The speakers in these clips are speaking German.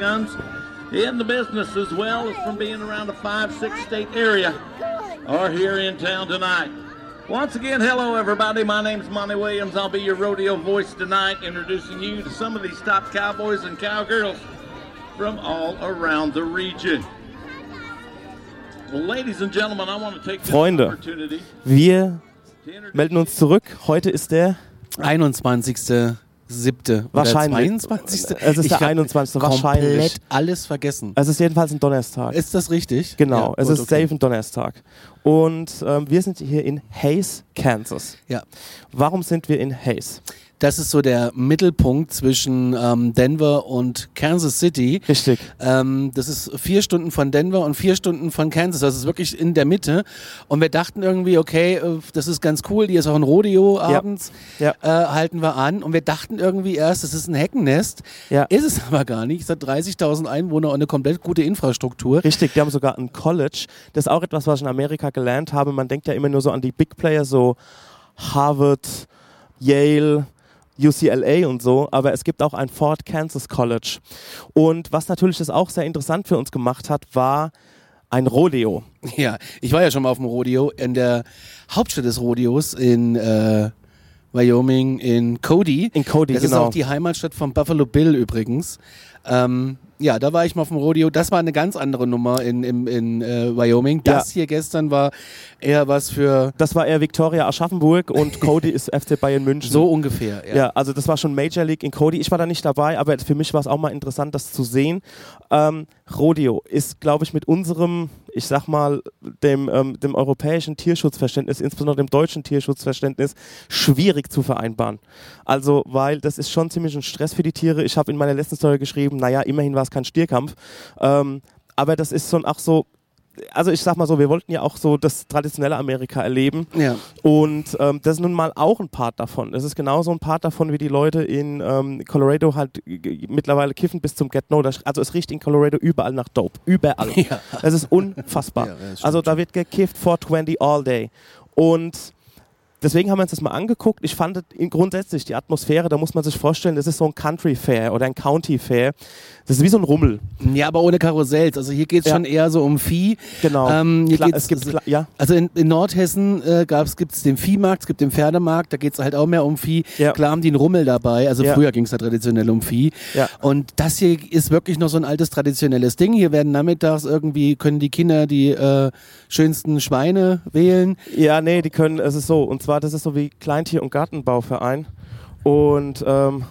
guns in the business as well as from being around a five, six state area are here in town tonight. Once again, hello everybody. My name's Monty Williams. I'll be your rodeo voice tonight, introducing you to some of these top cowboys and cowgirls from all around the region. Well, ladies and gentlemen, I want to take this Freunde. opportunity Wir melden uns zurück. Heute ist der 21.07. Wahrscheinlich. Oder 22. Es ist Ich der hab 21. Komplett wahrscheinlich. alles vergessen. Es ist jedenfalls ein Donnerstag. Ist das richtig? genau, Ja, es gut, ist okay. safe ein Donnerstag. Und ähm, wir sind hier in Hayes, Kansas. Ja. Warum sind wir in Hayes? Das ist so der Mittelpunkt zwischen ähm, Denver und Kansas City. Richtig. Ähm, das ist vier Stunden von Denver und vier Stunden von Kansas. Das ist wirklich in der Mitte. Und wir dachten irgendwie, okay, äh, das ist ganz cool. Hier ist auch ein Rodeo abends. Ja. Äh, halten wir an. Und wir dachten irgendwie erst, das ist ein Heckennest. Ja. Ist es aber gar nicht. Es hat 30.000 Einwohner und eine komplett gute Infrastruktur. Richtig, die haben sogar ein College. Das ist auch etwas, was ich in Amerika gelernt habe. Man denkt ja immer nur so an die Big Player, so Harvard, Yale, UCLA und so, aber es gibt auch ein Fort Kansas College. Und was natürlich das auch sehr interessant für uns gemacht hat, war ein Rodeo. Ja, ich war ja schon mal auf dem Rodeo in der Hauptstadt des Rodeos in äh, Wyoming, in Cody. In Cody, das genau. ist auch die Heimatstadt von Buffalo Bill übrigens. Ähm, ja, da war ich mal auf dem Rodeo. Das war eine ganz andere Nummer in, in, in äh, Wyoming. Das hier gestern war eher was für Das war eher Victoria Aschaffenburg und Cody ist FC Bayern München. so ungefähr. Ja. Ja, also das war schon Major League in Cody. Ich war da nicht dabei, aber für mich war es auch mal interessant, das zu sehen. Ähm, Rodeo ist, glaube ich, mit unserem, ich sag mal, dem, ähm, dem europäischen Tierschutzverständnis, insbesondere dem deutschen Tierschutzverständnis, schwierig zu vereinbaren. Also, weil das ist schon ziemlich ein Stress für die Tiere. Ich habe in meiner letzten Story geschrieben, naja, immerhin war es kein Stierkampf. Ähm, aber das ist schon auch so, also ich sag mal so, wir wollten ja auch so das traditionelle Amerika erleben. Ja. Und ähm, das ist nun mal auch ein Part davon. Das ist genauso ein Part davon, wie die Leute in ähm, Colorado halt mittlerweile kiffen bis zum Get No. Also es riecht in Colorado überall nach Dope. Überall. Ja. Das ist unfassbar. Ja, das also da wird gekifft 420 all day. Und deswegen haben wir uns das mal angeguckt. Ich fand grundsätzlich die Atmosphäre, da muss man sich vorstellen, das ist so ein Country Fair oder ein County Fair. Das ist wie so ein Rummel. ja, aber ohne Karussells. Also hier geht es Ja. schon eher so um Vieh. Genau. Ähm, hier Klar, geht's- es gibt, klar, ja. Also in, in Nordhessen äh, gibt es den Viehmarkt, es gibt den Pferdemarkt, da geht es halt auch mehr um Vieh. Ja. Klar haben die einen Rummel dabei, also früher ging es da traditionell um Vieh. Und das hier ist wirklich noch so ein altes traditionelles Ding. Hier werden nachmittags irgendwie, können die Kinder die äh, schönsten Schweine wählen. Ja, nee, die können, es ist so, und zwar, das ist so wie Kleintier- und Gartenbauverein. Und ähm,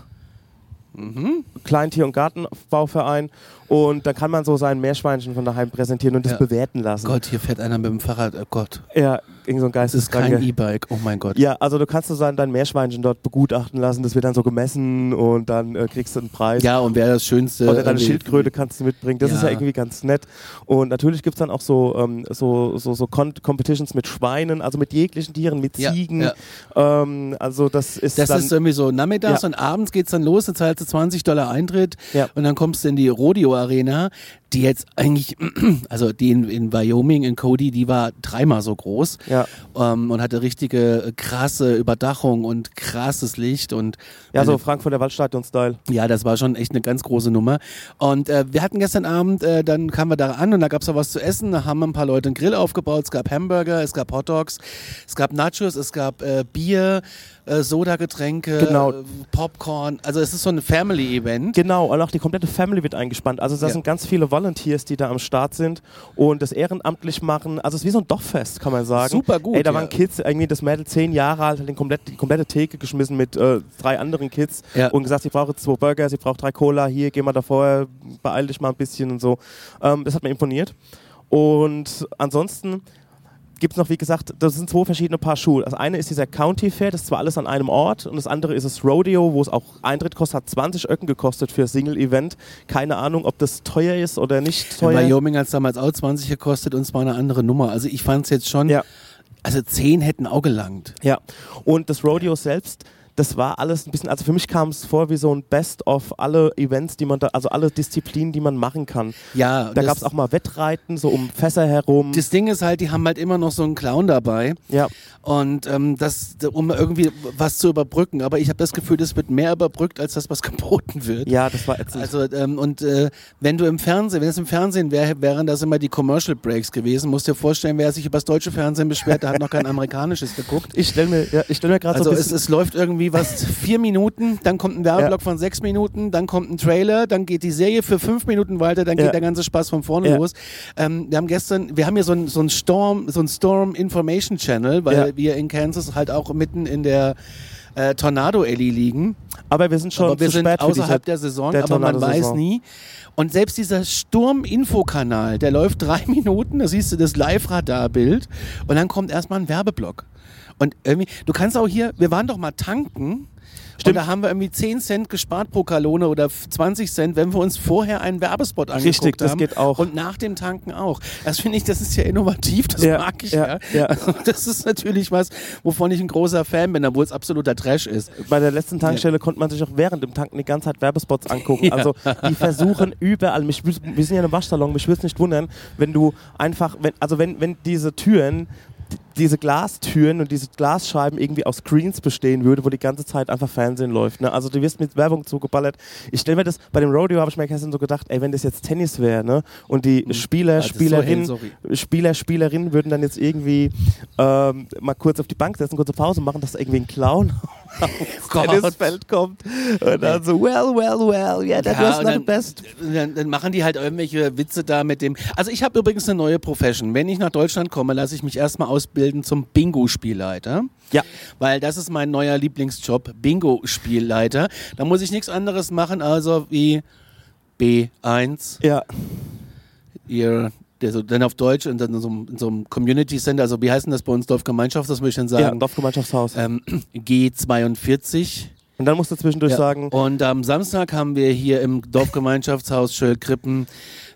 Kleintier- und Gartenbauverein und da kann man so sein Meerschweinchen von daheim präsentieren und das Ja. bewerten lassen. Gott, hier fährt einer mit dem Fahrrad, oh Gott, Ja, irgend so ein das ist kein. E-Bike, oh mein Gott. Ja, also du kannst so sein, dein Meerschweinchen dort begutachten lassen, das wird dann so gemessen und dann äh, kriegst du einen Preis. Ja, und wer das Schönste... Oder deine irgendwie- Schildkröte kannst du mitbringen. Das ist ja Ja. irgendwie ganz nett. Und natürlich gibt es dann auch so, ähm, so, so, so Competitions mit Schweinen, also mit jeglichen Tieren, mit Ja, Ziegen. ja. Ähm, also das ist Das dann, ist irgendwie so nachmittags Ja. und abends geht's dann los, dann zahlst du 20 Dollar Eintritt Ja. und dann kommst du in die Rodeo-Arena, die jetzt eigentlich, also die in, in Wyoming, in Cody, die war dreimal so groß Ja. ähm, und hatte richtige äh, krasse Überdachung und krasses Licht und Ja, so Frankfurter Waldstadion-Style. ja, das war schon echt eine ganz große Nummer. Und äh, wir hatten gestern Abend, äh, dann kamen wir da an und da gab's auch was zu essen. Da haben ein paar Leute einen Grill aufgebaut. Es gab Hamburger, es gab Hotdogs, es gab Nachos, es gab äh, Bier, äh, Sodagetränke, Genau. äh, Popcorn. Also es ist so ein Family-Event. Genau, und auch die komplette Family wird eingespannt. Also da Ja. sind ganz viele Volunteers, die da am Start sind und das ehrenamtlich machen. Also es ist wie so ein Dorffest, kann man sagen. Super gut, Ey, da ja. waren Kids, irgendwie das Mädel zehn Jahre alt, hat den komplett, die komplette Theke geschmissen mit äh, drei anderen Kids Ja. und gesagt, sie braucht jetzt zwei Burger, sie braucht drei Cola, hier, geh mal davor, beeil dich mal ein bisschen und so. Ähm, das hat mir imponiert. Und ansonsten gibt es noch, wie gesagt, das sind zwei verschiedene Paar Schuhe. Das eine ist dieser County Fair, das ist zwar alles an einem Ort, und das andere ist das Rodeo, wo es auch Eintritt kostet, hat 20 Öcken gekostet für Single-Event. Keine Ahnung, ob das teuer ist oder nicht In teuer. Wyoming hat es damals auch 20 gekostet und es war eine andere Nummer. Also ich fand es jetzt schon, Ja. also 10 hätten auch gelangt. Ja, und das Rodeo selbst, das war alles ein bisschen, also für mich kam es vor wie so ein Best of alle Events, die man da, also alle Disziplinen, die man machen kann. Ja, Da gab es auch mal Wettreiten, so um Fässer herum. Das Ding ist halt, die haben halt immer noch so einen Clown dabei. ja. Und ähm, das, um irgendwie was zu überbrücken. Aber ich habe das Gefühl, das wird mehr überbrückt, als das, was geboten wird. ja, das war ätzend. Also ähm, und äh, wenn du im Fernsehen, wenn es im Fernsehen wäre, wären das immer die Commercial Breaks gewesen. Musst dir vorstellen, wer sich über das deutsche Fernsehen beschwert, der hat noch kein amerikanisches geguckt. ich stelle mir, ja, ich stell mir gerade Also so ein es, es läuft irgendwie was vier Minuten, dann kommt ein Werbeblock von sechs Minuten, dann kommt ein Trailer, dann geht die Serie für fünf Minuten weiter, dann geht Ja. der ganze Spaß von vorne Ja. los. Ähm, wir haben gestern, wir haben hier so ein, so ein Storm, so ein Storm Information Channel, weil Ja. wir in Kansas halt auch mitten in der äh, Tornado Alley liegen. aber wir sind schon aber wir sind außerhalb der Saison, der aber man weiß nie. Und selbst dieser Sturm-Info-Kanal, der läuft drei Minuten, da siehst du das Live-Radar-Bild und dann kommt erstmal ein Werbeblock. Und irgendwie, du kannst auch hier, wir waren doch mal tanken. Und da haben wir irgendwie 10 Cent gespart pro Kalone oder 20 Cent, wenn wir uns vorher einen Werbespot angeguckt Richtig, das haben. geht auch. Und nach dem Tanken auch. Das finde ich, das ist ja innovativ, das Ja, mag ich ja, ja. ja. Also das ist natürlich was, wovon ich ein großer Fan bin, obwohl es absoluter Trash ist. bei der letzten Tankstelle konnte man sich auch während dem Tanken die ganze Zeit Werbespots angucken. Ja. Also die versuchen überall, mich, wir sind ja im Waschsalon, mich würde es nicht wundern, wenn du einfach, wenn, also wenn, wenn diese Türen, diese Glastüren und diese Glasscheiben irgendwie aus Screens bestehen würde, wo die ganze Zeit einfach Fernsehen läuft. Ne? Also du wirst mit Werbung zugeballert. Ich stelle mir das, bei dem Rodeo habe ich mir gestern so gedacht, ey, wenn das jetzt Tennis wäre, ne? Und die Spieler, das ist so Spielerinnen, sorry. Spieler, Spielerinnen würden dann jetzt irgendwie ähm, mal kurz auf die Bank setzen, kurze Pause machen, dass irgendwie ein Clown aufs Gott. Tennisfeld kommt und dann so, well, well, well, yeah, that was und not the best. Dann, dann machen die halt irgendwelche Witze da mit dem. Also ich habe übrigens eine neue Profession. Wenn ich nach Deutschland komme, lasse ich mich erstmal ausbilden zum Bingo-Spielleiter. Ja. Weil das ist mein neuer Lieblingsjob, Bingo-Spielleiter. Da muss ich nichts anderes machen, also wie B1, Ja, ihr, der so, dann auf Deutsch und dann in so, einem- in so einem Community Center, also wie heißt denn das bei uns Dorfgemeinschaft, das möchte ich dann ja, sagen? Dorfgemeinschaftshaus. ähm, G42. und dann musst du zwischendurch Ja. sagen, Und am Samstag haben wir hier im Dorfgemeinschaftshaus Schöllkrippen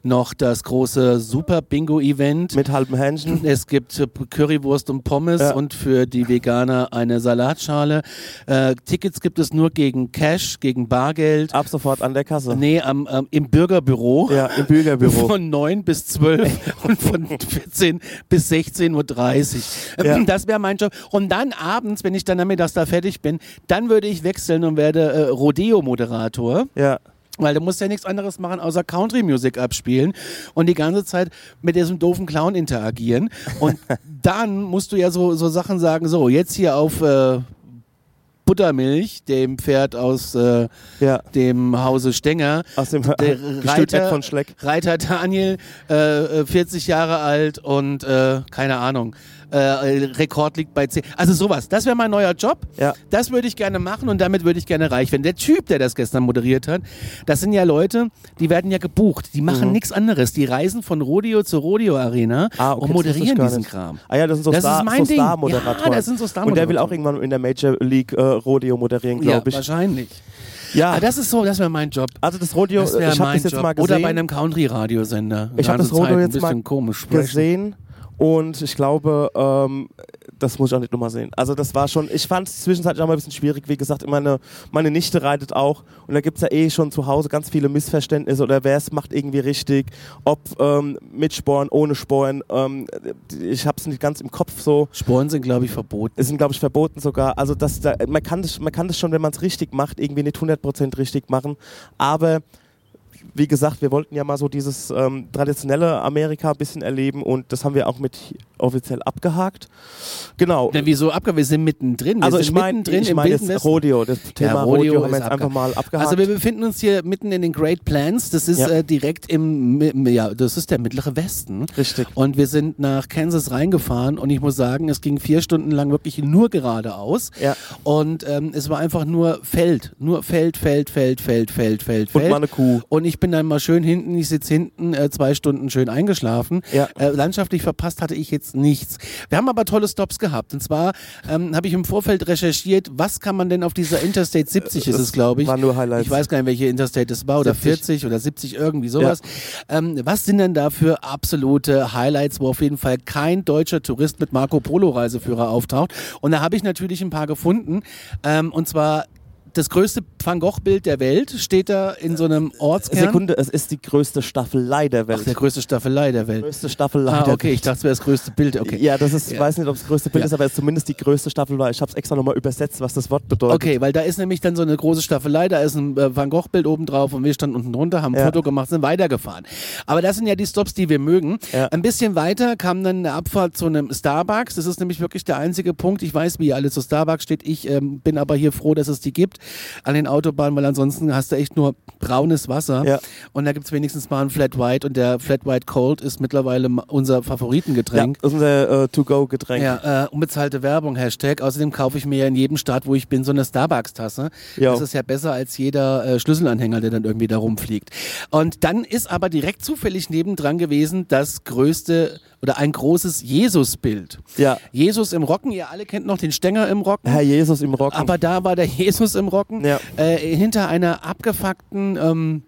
noch das große Super Bingo Event. mit halbem Hähnchen. Es gibt Currywurst und Pommes Ja. und für die Veganer eine Salatschale. Äh, Tickets gibt es nur gegen Cash, gegen Bargeld. Ab sofort an der Kasse. Nee, am, am, im Bürgerbüro. Ja, im Bürgerbüro. Von 9 bis 12 und von 14 bis 16.30 Uhr. Ja. Das wäre mein Job. Und dann abends, wenn ich dann nachmittags da fertig bin, dann würde ich wechseln und werde äh, Rodeo-Moderator. Ja. Weil du musst ja nichts anderes machen, außer Country-Music abspielen und die ganze Zeit mit diesem doofen Clown interagieren. Und dann musst du ja so, so Sachen sagen, so, jetzt hier auf äh, Buttermilch, dem Pferd aus äh, Ja. dem Hause Stenger. Aus dem Der Reiter, von Schleck. Reiter Daniel, äh, äh, 40 Jahre alt und äh, keine Ahnung, äh, Rekord liegt bei 10. Also sowas, das wäre mein neuer Job. Ja. Das würde ich gerne machen und damit würde ich gerne reich werden. Der Typ, der das gestern moderiert hat, das sind ja Leute, die werden ja gebucht. Die machen nichts anderes. Die reisen von Rodeo zur Rodeo-Arena Mhm. Ah, okay, und das moderieren diesen. Kram. Ah ja, das sind so Das ist Star, mein so Ding. Star-Moderatoren. Ja, das sind so Und der will auch Star-Moderatoren. irgendwann in der Major League äh, Rodeo moderieren, Ja, glaube ich. wahrscheinlich. Ja, Ah, das ist so, das wäre mein Job. also das Rodeo, Das ich habe mein das jetzt Job. mal gesehen. Oder bei einem Country-Radiosender. Ich habe das Ganze Zeit Rodeo ein jetzt bisschen mal komisch sprechen. gesehen und ich glaube, ähm, das muss ich auch nicht nochmal sehen. Also das war schon, ich fand es zwischenzeitlich auch mal ein bisschen schwierig. Wie gesagt, meine, meine Nichte reitet auch und da gibt es ja eh schon zu Hause ganz viele Missverständnisse oder wer es macht irgendwie richtig, ob ähm, mit Sporen, ohne Sporen. Ähm, ich habe es nicht ganz im Kopf so. Sporen sind, glaube ich, verboten. Es sind, glaube ich, verboten sogar. Also das, da, man, kann das, man kann das schon, wenn man es richtig macht, irgendwie nicht 100% richtig machen. Aber wie gesagt, wir wollten ja mal so dieses ähm, traditionelle Amerika ein bisschen erleben und das haben wir auch mit offiziell abgehakt. Genau. Na, wieso abgehakt? Wir sind mittendrin. Wir Also sind ich meine, ich im meine das. Rodeo, das Thema Rodeo Rodeo, haben wir jetzt einfach mal abgehakt. Also wir befinden uns hier mitten in den Great Plains. Das ist Ja. äh, direkt im, ja, das ist der mittlere Westen. Richtig. Und wir sind nach Kansas reingefahren und ich muss sagen, es ging vier Stunden lang wirklich nur geradeaus. Ja. Und ähm, es war einfach nur Feld, nur Feld, Feld, Feld, Feld, Feld, Feld, Und Feld. mal eine Kuh. Und ich ich bin dann mal schön hinten, ich sitze hinten, äh, zwei Stunden schön eingeschlafen. Ja. Äh, landschaftlich verpasst hatte ich jetzt nichts. Wir haben aber tolle Stops gehabt. Und zwar ähm, habe ich im Vorfeld recherchiert, was kann man denn auf dieser Interstate 70 ist Das es, glaube ich. waren nur Highlights. Ich weiß gar nicht, welche Interstate das war, oder 70. 40 oder 70, irgendwie sowas. Ähm, was sind denn da für absolute Highlights, wo auf jeden Fall kein deutscher Tourist mit Marco Polo Reiseführer auftaucht? Und da habe ich natürlich ein paar gefunden. Ähm, und zwar das größte Van Gogh-Bild der Welt steht da in so einem Ortskern. Sekunde, es ist die größte Staffelei der Welt. Ach, der größte Staffelei der Welt. größte Staffelei Ah, okay, ich dachte, es wäre das größte Bild. Okay. Ja, das ist, Ja. weiß nicht, ob es das größte Bild Ja. ist, aber es ist zumindest die größte Staffelei. Ich habe es extra nochmal übersetzt, was das Wort bedeutet. Okay, weil da ist nämlich dann so eine große Staffelei, da ist ein äh, Van Gogh-Bild oben drauf und wir standen unten drunter, haben ein Ja. Foto gemacht, sind weitergefahren. Aber das sind ja die Stops, die wir mögen. Ein bisschen weiter kam dann eine Abfahrt zu einem Starbucks. Das ist nämlich wirklich der einzige Punkt. Ich weiß, wie ihr alle zu Starbucks steht. Ich ähm, bin aber hier froh, dass es die gibt an den Autobahnen, weil ansonsten hast du echt nur braunes Wasser. Ja. Und da gibt es wenigstens mal ein Flat White und der Flat White Cold ist mittlerweile unser Ja, Favoritengetränk. das ist unser äh, To-Go-Getränk. Ja, äh, unbezahlte Werbung, Hashtag. Außerdem kaufe ich mir ja in jedem Staat, wo ich bin, so eine Starbucks-Tasse. Ja. Das ist ja besser als jeder äh, Schlüsselanhänger, der dann irgendwie da rumfliegt. Und dann ist aber direkt zufällig nebendran gewesen das größte oder ein großes Jesus-Bild. Ja. Jesus im Rocken, ihr alle kennt noch den Stänger im Rocken. Herr Jesus im Rocken. Aber da war der Jesus im Rocken, Ja. äh, hinter einer abgefuckten, ähm,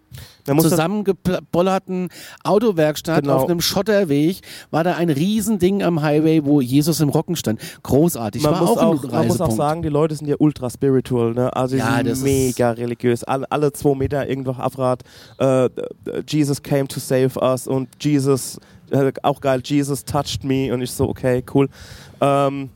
zusammengebollerten Autowerkstatt Genau. auf einem Schotterweg war da ein Riesending am Highway, wo Jesus im Rocken stand. Großartig. man muss, auch, man muss auch sagen, die Leute sind ja ultra spiritual, ne? Also die Ja, das sind mega religiös. Alle, alle zwei Meter irgendwo Abrad. Äh, Jesus came to save us und Jesus, auch geil, Jesus touched me und ich so, okay, cool. Ähm,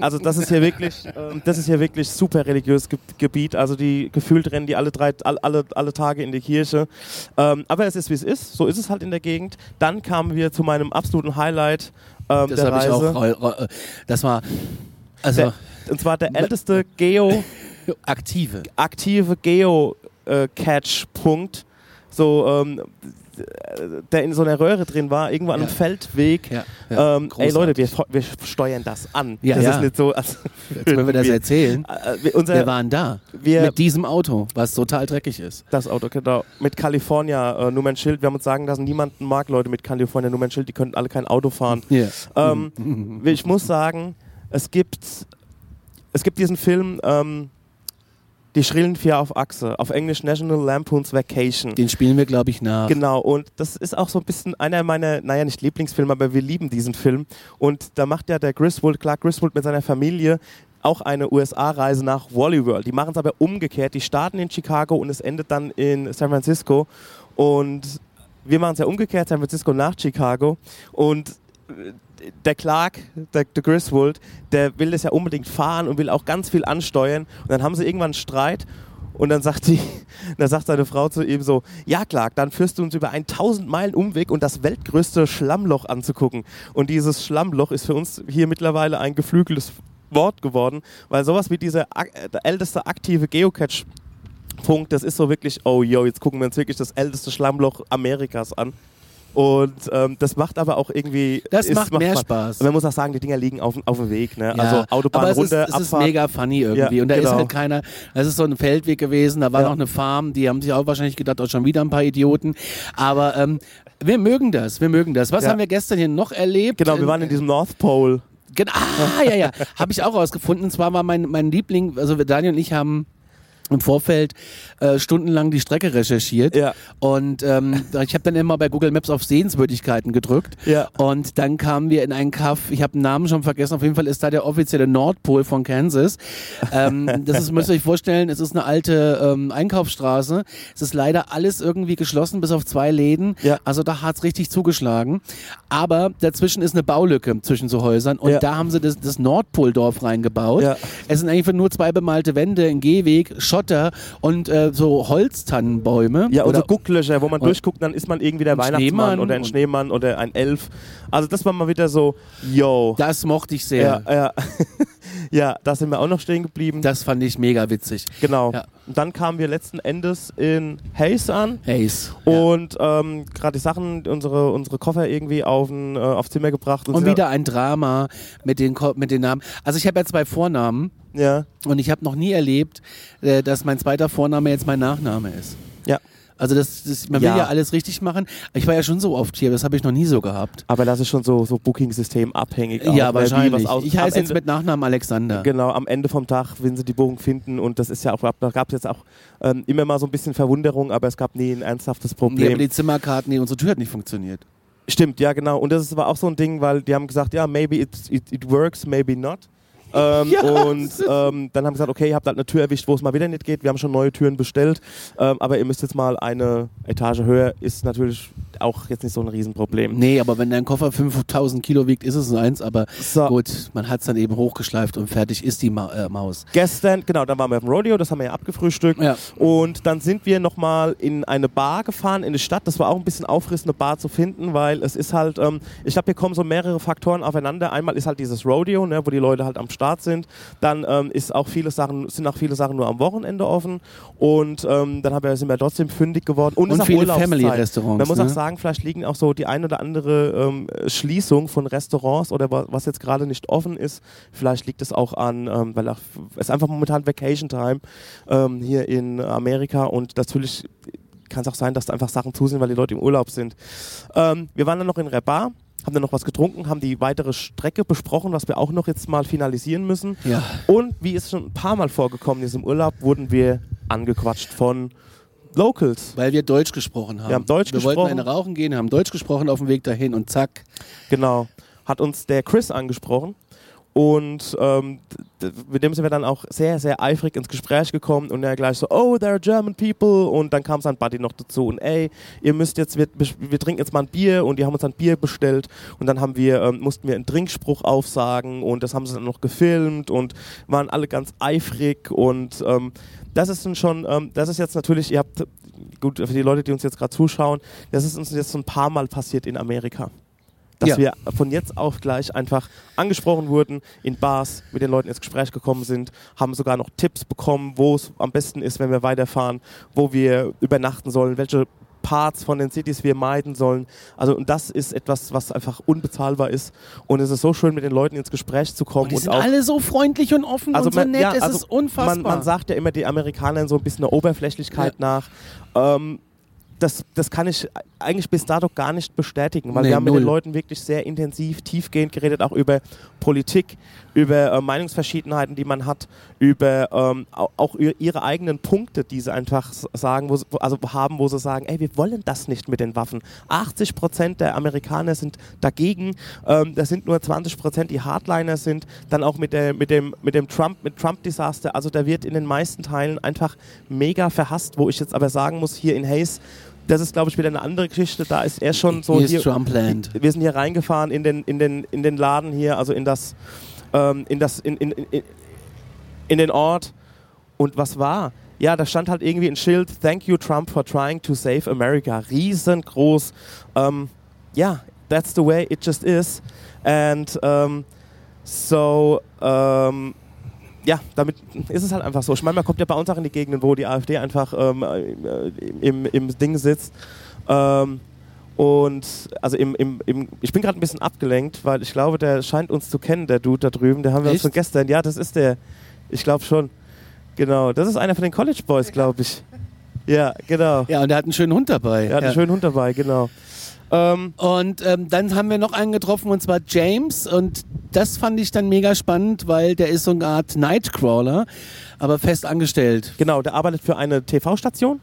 also das ist hier wirklich, ähm, das ist hier wirklich super religiöses Ge Gebiet. Also die gefühlt rennen die alle drei, all, alle, alle Tage in die Kirche. Ähm, aber es ist wie es ist. So ist es halt in der Gegend. Dann kamen wir zu meinem absoluten Highlight ähm, Das der habe ich Reise. auch. äh, äh, Das war also Der, und zwar der älteste Geo aktive. aktive Geo-Catch-Punkt, so ähm, der in so einer Röhre drin war, irgendwo an einem Ja. Feldweg. Ja, ja, ähm, ey Leute, wir, wir steuern das an. Ja, das ist nicht so. Also, Jetzt wollen wir das erzählen. Äh, wir, unser, Wir waren da wir- mit diesem Auto, was total dreckig ist. das Auto, genau. Mit California äh, Nummernschild. Wir haben uns sagen lassen, niemanden mag Leute mit California Nummernschild, die können alle kein Auto fahren. Ja. Ähm, ich muss sagen, es gibt, es gibt diesen Film, ähm, Die schrillen vier auf Achse, auf Englisch National Lampoon's Vacation. Den spielen wir, glaube ich, nach. Genau, und das ist auch so ein bisschen einer meiner, naja, nicht Lieblingsfilme, aber wir lieben diesen Film. Und da macht ja der Griswold, Clark Griswold mit seiner Familie auch eine USA-Reise nach Wally World. Die machen es aber umgekehrt. Die starten in Chicago und es endet dann in San Francisco. Und wir machen es ja umgekehrt, San Francisco nach Chicago. Und der Clark, der, der Griswold, der will das ja unbedingt fahren und will auch ganz viel ansteuern. Und dann haben sie irgendwann einen Streit und dann sagt, die, dann sagt seine Frau zu ihm so, ja Clark, dann führst du uns über einen 1000 Meilen Umweg und das weltgrößte Schlammloch anzugucken. Und dieses Schlammloch ist für uns hier mittlerweile ein geflügeltes Wort geworden, weil sowas wie dieser der älteste aktive Geocache-Punkt, das ist so wirklich, oh yo, jetzt gucken wir uns wirklich das älteste Schlammloch Amerikas an. Und ähm, das macht aber auch irgendwie. Das ist- macht mehr Spaß. Spaß. Und man muss auch sagen, die Dinger liegen auf, auf dem Weg. Ne? Ja, also Autobahn aber es runter, ist, es ist Abfahrt. mega funny irgendwie. Ja, und da ist genau. halt keiner, das ist so ein Feldweg gewesen, da war Ja. noch eine Farm, die haben sich auch wahrscheinlich gedacht, oh, schon wieder ein paar Idioten. Aber ähm, wir mögen das, wir mögen das. Was haben wir gestern hier noch erlebt? Genau, wir waren in diesem North Pole. Gen ah, ja, ja. Habe ich auch rausgefunden. Und zwar war mein, mein Liebling, also Daniel und ich haben im Vorfeld äh, stundenlang die Strecke recherchiert. Ja. Und ähm, ich habe dann immer bei Google Maps auf Sehenswürdigkeiten gedrückt. Ja. Und dann kamen wir in einen Kaff, ich habe den Namen schon vergessen, auf jeden Fall ist da der offizielle Nordpol von Kansas. ähm, das ist, müsst ihr euch vorstellen, es ist eine alte ähm, Einkaufsstraße. Es ist leider alles irgendwie geschlossen, bis auf zwei Läden. Ja. Also da hat's richtig zugeschlagen. Aber dazwischen ist eine Baulücke zwischen so Häusern und Ja. da haben sie das, das Nordpoldorf reingebaut. Ja. Es sind eigentlich nur zwei bemalte Wände, ein Gehweg, Schotter und äh, so Holztannenbäume. Ja, Oder so Gucklöcher, wo man durchguckt, dann ist man irgendwie der Weihnachtsmann Schneemann oder ein Schneemann oder ein Elf. Also das war mal wieder so, yo. das mochte ich sehr. ja, ja. ja, da sind wir auch noch stehen geblieben. Das fand ich mega witzig. genau. Ja. Und dann kamen wir letzten Endes in Hayes an. Haze. Und ähm, gerade die Sachen, unsere, unsere Koffer irgendwie auf ein, äh, aufs Zimmer gebracht. Und sind wieder ein Drama mit den, Ko- mit den Namen. Also ich habe ja zwei Vornamen Ja, und ich habe noch nie erlebt, äh, dass mein zweiter Vorname jetzt mein Nachname ist. ja. Also das, das man will Ja. ja alles richtig machen. Ich war ja schon so oft hier, das habe ich noch nie so gehabt. Aber das ist schon so, so Booking-System abhängig. auch, ja, wer wie wahrscheinlich. was aus- ich heiße jetzt mit Nachnamen Alexander. Genau, am Ende vom Tag, wenn sie die Buchung finden und das ist ja auch, da gab es jetzt auch ähm, immer mal so ein bisschen Verwunderung, aber es gab nie ein ernsthaftes Nee, Problem. aber die Zimmerkarten, nee, unsere Tür hat nicht funktioniert. Stimmt, ja genau. Und das ist aber auch so ein Ding, weil die haben gesagt, ja, maybe it, it, it works, maybe not. Ähm, Ja. Und ähm, dann haben sie gesagt, okay, ihr habt halt eine Tür erwischt, wo es mal wieder nicht geht. Wir haben schon neue Türen bestellt, ähm, aber ihr müsst jetzt mal eine Etage höher. Ist natürlich auch jetzt nicht so ein Riesenproblem. Nee, aber wenn dein Koffer 5000 Kilo wiegt, ist es eins, aber So. gut, man hat es dann eben hochgeschleift und fertig ist die Ma äh, Maus. Gestern, genau, dann waren wir auf dem Rodeo, das haben wir ja abgefrühstückt. Ja. Und dann sind wir nochmal in eine Bar gefahren in die Stadt. Das war auch ein bisschen aufriss, eine Bar zu finden, weil es ist halt, ähm, ich glaube, hier kommen so mehrere Faktoren aufeinander. Einmal ist halt dieses Rodeo, ne, wo die Leute halt am Start sind. Dann ähm, ist auch viele Sachen, sind auch viele Sachen nur am Wochenende offen. Und ähm, dann haben wir, sind wir trotzdem fündig geworden. Und, Und viele. Family-Restaurants, Man muss ne? auch sagen, vielleicht liegen auch so die ein oder andere ähm, Schließung von Restaurants oder wa- was jetzt gerade nicht offen ist. Vielleicht liegt es auch an, ähm, weil es einfach momentan Vacation Time ähm, hier in Amerika und natürlich kann es auch sein, dass da einfach Sachen zu sind, weil die Leute im Urlaub sind. Ähm, wir waren dann noch in Rebar, haben dann noch was getrunken, haben die weitere Strecke besprochen, was wir auch noch jetzt mal finalisieren müssen. Ja. Und wie es schon ein paar Mal vorgekommen ist im Urlaub, wurden wir angequatscht von Locals. Weil wir Deutsch gesprochen haben. Wir haben Deutsch wir gesprochen. wollten eine rauchen gehen, haben Deutsch gesprochen auf dem Weg dahin und zack. Genau. Hat uns der Chris angesprochen. Und ähm, mit dem sind wir dann auch sehr, sehr eifrig ins Gespräch gekommen und er gleich so, oh, there are German people. Und dann kam sein Buddy noch dazu und ey, ihr müsst jetzt, wir, wir trinken jetzt mal ein Bier und die haben uns ein Bier bestellt und dann haben wir, ähm, mussten wir einen Trinkspruch aufsagen und das haben sie dann noch gefilmt und waren alle ganz eifrig und ähm, das ist schon, ähm, das ist jetzt natürlich, ihr habt, gut, für die Leute, die uns jetzt gerade zuschauen, das ist uns jetzt so ein paar Mal passiert in Amerika dass Ja. wir von jetzt auf gleich einfach angesprochen wurden, in Bars mit den Leuten ins Gespräch gekommen sind, haben sogar noch Tipps bekommen, wo es am besten ist, wenn wir weiterfahren, wo wir übernachten sollen, welche Parts von den Cities wir meiden sollen. Also und das ist etwas, was einfach unbezahlbar ist. Und es ist so schön, mit den Leuten ins Gespräch zu kommen Und die und sind auch alle so freundlich und offen also und so man, nett. ja, es also ist unfassbar. Man, man sagt ja immer die Amerikaner so ein bisschen eine Oberflächlichkeit nach. Ähm, das, das kann ich eigentlich bis dato gar nicht bestätigen, weil Nee, wir haben mit den null. Leuten wirklich sehr intensiv, tiefgehend geredet, auch über Politik, über äh, Meinungsverschiedenheiten, die man hat, über ähm, au- auch ihre eigenen Punkte, die sie einfach sagen, wo sie, also haben, wo sie sagen, ey, wir wollen das nicht mit den Waffen. 80 Prozent der Amerikaner sind dagegen, ähm, das sind nur 20 Prozent, die Hardliner sind, dann auch mit, der, mit dem, mit dem Trump, mit Trump-Desaster, also der wird in den meisten Teilen einfach mega verhasst, wo ich jetzt aber sagen muss, hier in Hayes, das ist, glaube ich, wieder eine andere Geschichte. Da ist er schon so Hier ist Trumpland. Wir sind hier reingefahren in den, in den, in den Laden hier, also in das, ähm, in das, in, in, in, in den Ort. Und was war? Ja, da stand halt irgendwie ein Schild, Thank you Trump for trying to save America. Riesengroß. Ähm, ja, that's the way it just is. And ähm, so, ähm, ja, damit ist es halt einfach so. Ich meine, man kommt ja bei uns auch in die Gegenden, wo die AfD einfach ähm, äh, im, im Ding sitzt. Ähm, und also im, im, im, ich bin gerade ein bisschen abgelenkt, weil ich glaube, der scheint uns zu kennen, der Dude da drüben. Der haben wir uns Echt? von gestern. Ja, das ist der. Ich glaube schon. Genau, das ist einer von den College Boys, glaube ich. Ja, genau. Ja, und er hat einen schönen Hund dabei. Er hat ja. einen schönen Hund dabei, genau. Ähm, Und ähm, dann haben wir noch einen getroffen und zwar James und das fand ich dann mega spannend, weil der ist so eine Art Nightcrawler, aber fest angestellt. Genau, der arbeitet für eine TV-Station.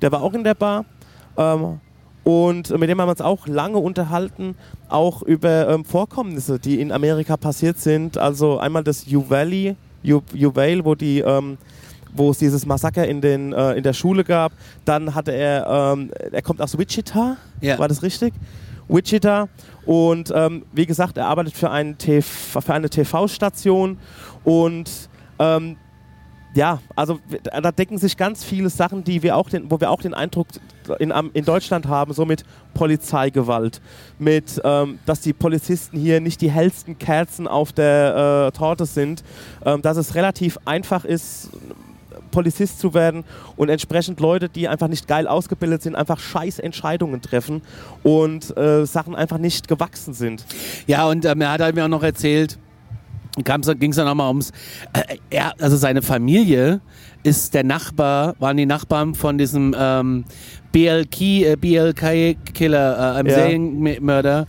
Der war auch in der Bar. Ähm, und mit dem haben wir uns auch lange unterhalten, auch über ähm, Vorkommnisse, die in Amerika passiert sind. Also einmal das Uvalde, U- Uvalde wo die ähm, wo es dieses Massaker in, den, äh, in der Schule gab. Dann hatte er, ähm, er kommt aus Wichita, Ja. war das richtig? Wichita. Und ähm, wie gesagt, er arbeitet für, einen TV, für eine TV-Station und ähm, ja, also da decken sich ganz viele Sachen, die wir auch den, wo wir auch den Eindruck in, in Deutschland haben, so mit Polizeigewalt, mit, ähm, dass die Polizisten hier nicht die hellsten Kerzen auf der äh, Torte sind, ähm, dass es relativ einfach ist, Polizist zu werden und entsprechend Leute, die einfach nicht geil ausgebildet sind, einfach scheiß Entscheidungen treffen und äh, Sachen einfach nicht gewachsen sind. Ja, und ähm, er hat halt mir auch noch erzählt, ging es dann nochmal ums. Äh, er, also seine Familie ist der Nachbar, waren die Nachbarn von diesem ähm, BLK, äh, BLK-Killer, äh, einem Ja. Serienmörder,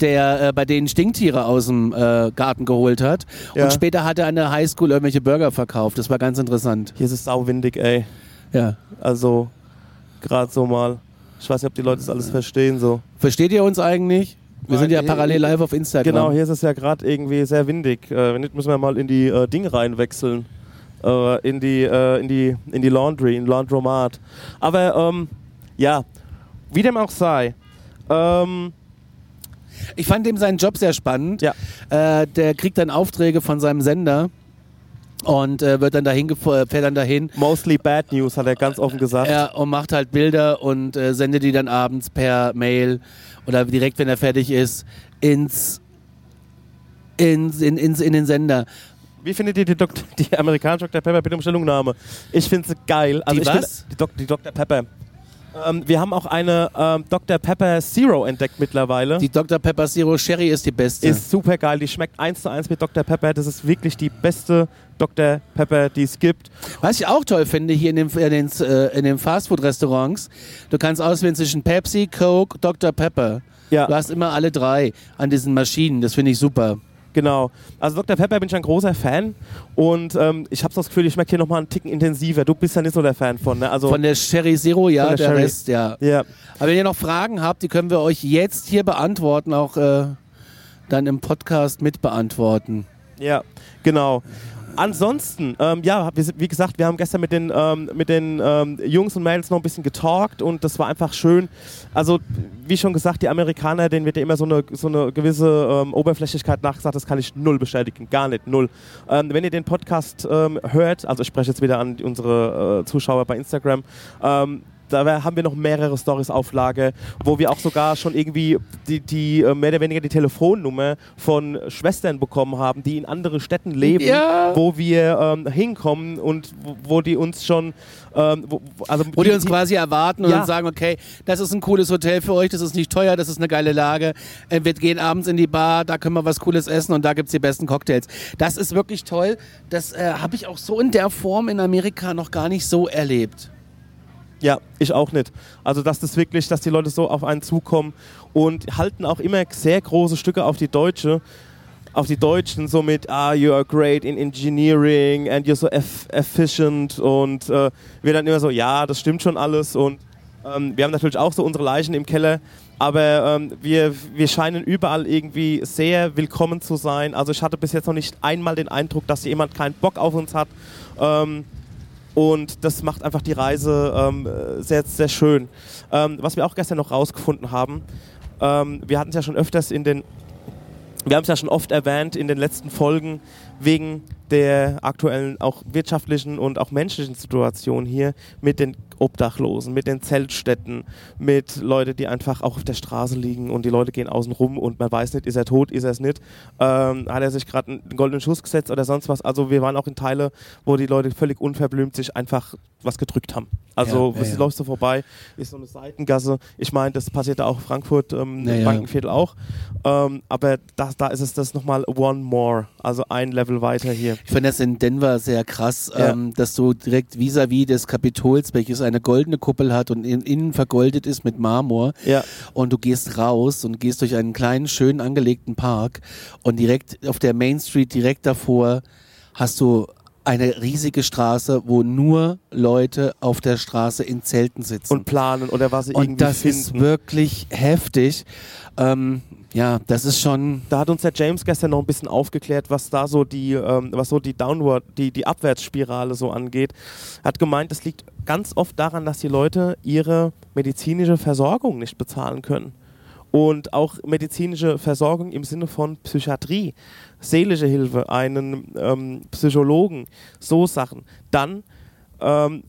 der äh, bei denen Stinktiere aus dem äh, Garten geholt hat. Ja. Und später hat er an der Highschool irgendwelche Burger verkauft. Das war ganz interessant. Hier ist es sauwindig, ey. Ja. Also, gerade so mal. Ich weiß nicht, ob die Leute das alles verstehen, so. Versteht ihr uns eigentlich? Wir sind ja parallel live auf Instagram. Genau, hier ist es ja gerade irgendwie sehr windig. Äh, wenn nicht, müssen wir mal in die äh, Dinge reinwechseln. Äh, in, die, äh, in, die, in die Laundry, in Laundromat. Aber, ähm, ja, wie dem auch sei. Ähm, Ich fand ihm seinen Job sehr spannend. Ja. Äh, der kriegt dann Aufträge von seinem Sender und äh, wird dann dahin gefo- fährt dann dahin mostly bad news, hat er ganz offen gesagt. ja, und macht halt Bilder und äh, sendet die dann abends per Mail oder direkt, wenn er fertig ist, ins, ins, in, ins, in den Sender. Wie findet ihr die, Dok die amerikanische Dr. Pepper? Bitte um Stellungnahme. Ich finde sie geil. Also Die was? Find, die, Dok die Dr. Pepper. Ähm, wir haben auch eine ähm, Dr. Pepper Zero entdeckt mittlerweile. Die Dr. Pepper Zero Sherry ist die beste. ist super geil. Die schmeckt eins zu eins mit Dr. Pepper. Das ist wirklich die beste Dr. Pepper, die es gibt. Was ich auch toll finde hier in den, in den, äh, in den Fastfood-Restaurants, du kannst auswählen zwischen Pepsi, Coke, Dr. Pepper. Ja. Du hast immer alle drei an diesen Maschinen. Das finde ich super. Genau. Also Dr. Pepper bin ich ein großer Fan und ähm, ich habe so das Gefühl, ich schmeckt hier nochmal einen Ticken intensiver. Du bist ja nicht so der Fan von, ne? Also, Von der Sherry Zero, ja, der, der Sherry. Rest, ja. ja. Aber wenn ihr noch Fragen habt, die können wir euch jetzt hier beantworten, auch äh, dann im Podcast mit beantworten. Ja, genau. Ansonsten, ähm, ja, wie gesagt, wir haben gestern mit den, ähm, mit den ähm, Jungs und Mädels noch ein bisschen getalkt und das war einfach schön. Also, wie schon gesagt, die Amerikaner, denen wird ja immer so eine, so eine gewisse ähm, Oberflächlichkeit nachgesagt, das kann ich null bestätigen, gar nicht, null. Ähm, wenn ihr den Podcast ähm, hört, also ich spreche jetzt wieder an unsere äh, Zuschauer bei Instagram, da haben wir noch mehrere Stories auf Lager, wo wir auch sogar schon irgendwie die, die äh, mehr oder weniger die Telefonnummer von Schwestern bekommen haben, die in anderen Städten leben, Ja. wo wir ähm, hinkommen und wo, wo die uns schon, ähm, wo, also Wo die uns quasi erwarten und Ja. dann sagen, okay, das ist ein cooles Hotel für euch, das ist nicht teuer, das ist eine geile Lage. Äh, Wir gehen abends in die Bar, da können wir was Cooles essen und da gibt's die besten Cocktails. Das ist wirklich toll. Das äh, habe ich auch so in der Form in Amerika noch gar nicht so erlebt. Ja, ich auch nicht. Also dass das wirklich, dass die Leute so auf einen zukommen und halten auch immer sehr große Stücke auf die Deutsche, auf die Deutschen so mit, ah, you are great in engineering and you're so eff efficient und äh, wir dann immer so, ja, das stimmt schon alles und ähm, wir haben natürlich auch so unsere Leichen im Keller, aber ähm, wir, wir scheinen überall irgendwie sehr willkommen zu sein. Also ich hatte bis jetzt noch nicht einmal den Eindruck, dass jemand keinen Bock auf uns hat. Ähm, und das macht einfach die Reise ähm, äh, sehr, sehr schön. Ähm, was wir auch gestern noch rausgefunden haben, ähm, wir hatten es ja schon öfters in den, wir haben es ja schon oft erwähnt in den letzten Folgen, wegen der aktuellen auch wirtschaftlichen und auch menschlichen Situation hier mit den Obdachlosen, mit den Zeltstätten, mit Leuten, die einfach auch auf der Straße liegen und die Leute gehen außen rum und man weiß nicht, ist er tot, ist er es nicht, ähm, hat er sich gerade einen goldenen Schuss gesetzt oder sonst was. Also wir waren auch in Teile, wo die Leute völlig unverblümt sich einfach was gedrückt haben. Also Ja, ja, ja. läufst du vorbei, ist so eine Seitengasse. Ich meine, das passiert da auch in Frankfurt, ähm, ja. Bankenviertel auch. Ähm, aber da, da ist es das nochmal one more, also ein Level weiter hier. Ich fand das in Denver sehr krass, Ja. ähm, dass du direkt vis-à-vis des Kapitols, welches eine goldene Kuppel hat und in, innen vergoldet ist mit Marmor, Ja. und du gehst raus und gehst durch einen kleinen, schön angelegten Park und direkt auf der Main Street, direkt davor, hast du eine riesige Straße, wo nur Leute auf der Straße in Zelten sitzen. Und planen oder was sie Und irgendwie das finden. ist wirklich heftig. Ähm, ja, das ist schon. da hat uns der James gestern noch ein bisschen aufgeklärt, was da so die, ähm, was so die Downward, die, die Abwärtsspirale so angeht. Hat gemeint, es liegt ganz oft daran, dass die Leute ihre medizinische Versorgung nicht bezahlen können. Und auch medizinische Versorgung im Sinne von Psychiatrie, seelische Hilfe, einen ähm, Psychologen, so Sachen. Dann ähm,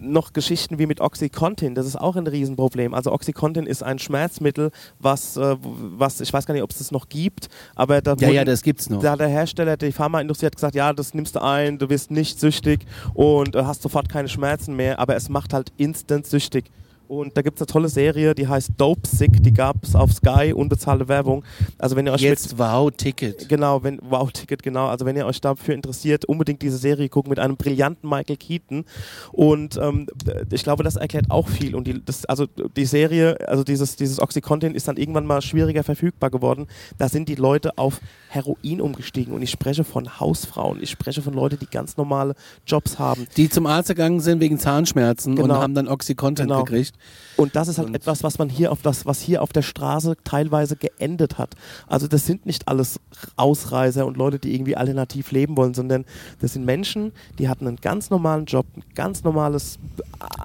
noch Geschichten wie mit Oxycontin, das ist auch ein Riesenproblem. Also Oxycontin ist ein Schmerzmittel, was, äh, was ich weiß gar nicht, ob es das noch gibt, aber da, Ja, ja, das gibt's noch. da hat der Hersteller, die Pharmaindustrie hat gesagt, ja, das nimmst du ein, du wirst nicht süchtig und äh, hast sofort keine Schmerzen mehr, aber es macht halt instant süchtig. Und da gibt es eine tolle Serie, die heißt Dope Sick, die gab es auf Sky, unbezahlte Werbung. Also wenn ihr euch Jetzt mit, Wow Ticket. Genau, wenn, wow, Ticket, genau. Also wenn ihr euch dafür interessiert, unbedingt diese Serie gucken mit einem brillanten Michael Keaton. Und ähm, ich glaube, das erklärt auch viel. Und die, das, also die Serie, also dieses, dieses Oxycontin ist dann irgendwann mal schwieriger verfügbar geworden. Da sind die Leute auf Heroin umgestiegen. Und ich spreche von Hausfrauen. Ich spreche von Leuten, die ganz normale Jobs haben. Die zum Arzt gegangen sind wegen Zahnschmerzen und Genau. haben dann Oxycontin Genau. gekriegt. Und das ist halt Und- etwas, was man hier auf das, was hier auf der Straße teilweise geendet hat. Also das sind nicht alles Ausreißer und Leute, die irgendwie alternativ leben wollen, sondern das sind Menschen, die hatten einen ganz normalen Job, ein ganz normales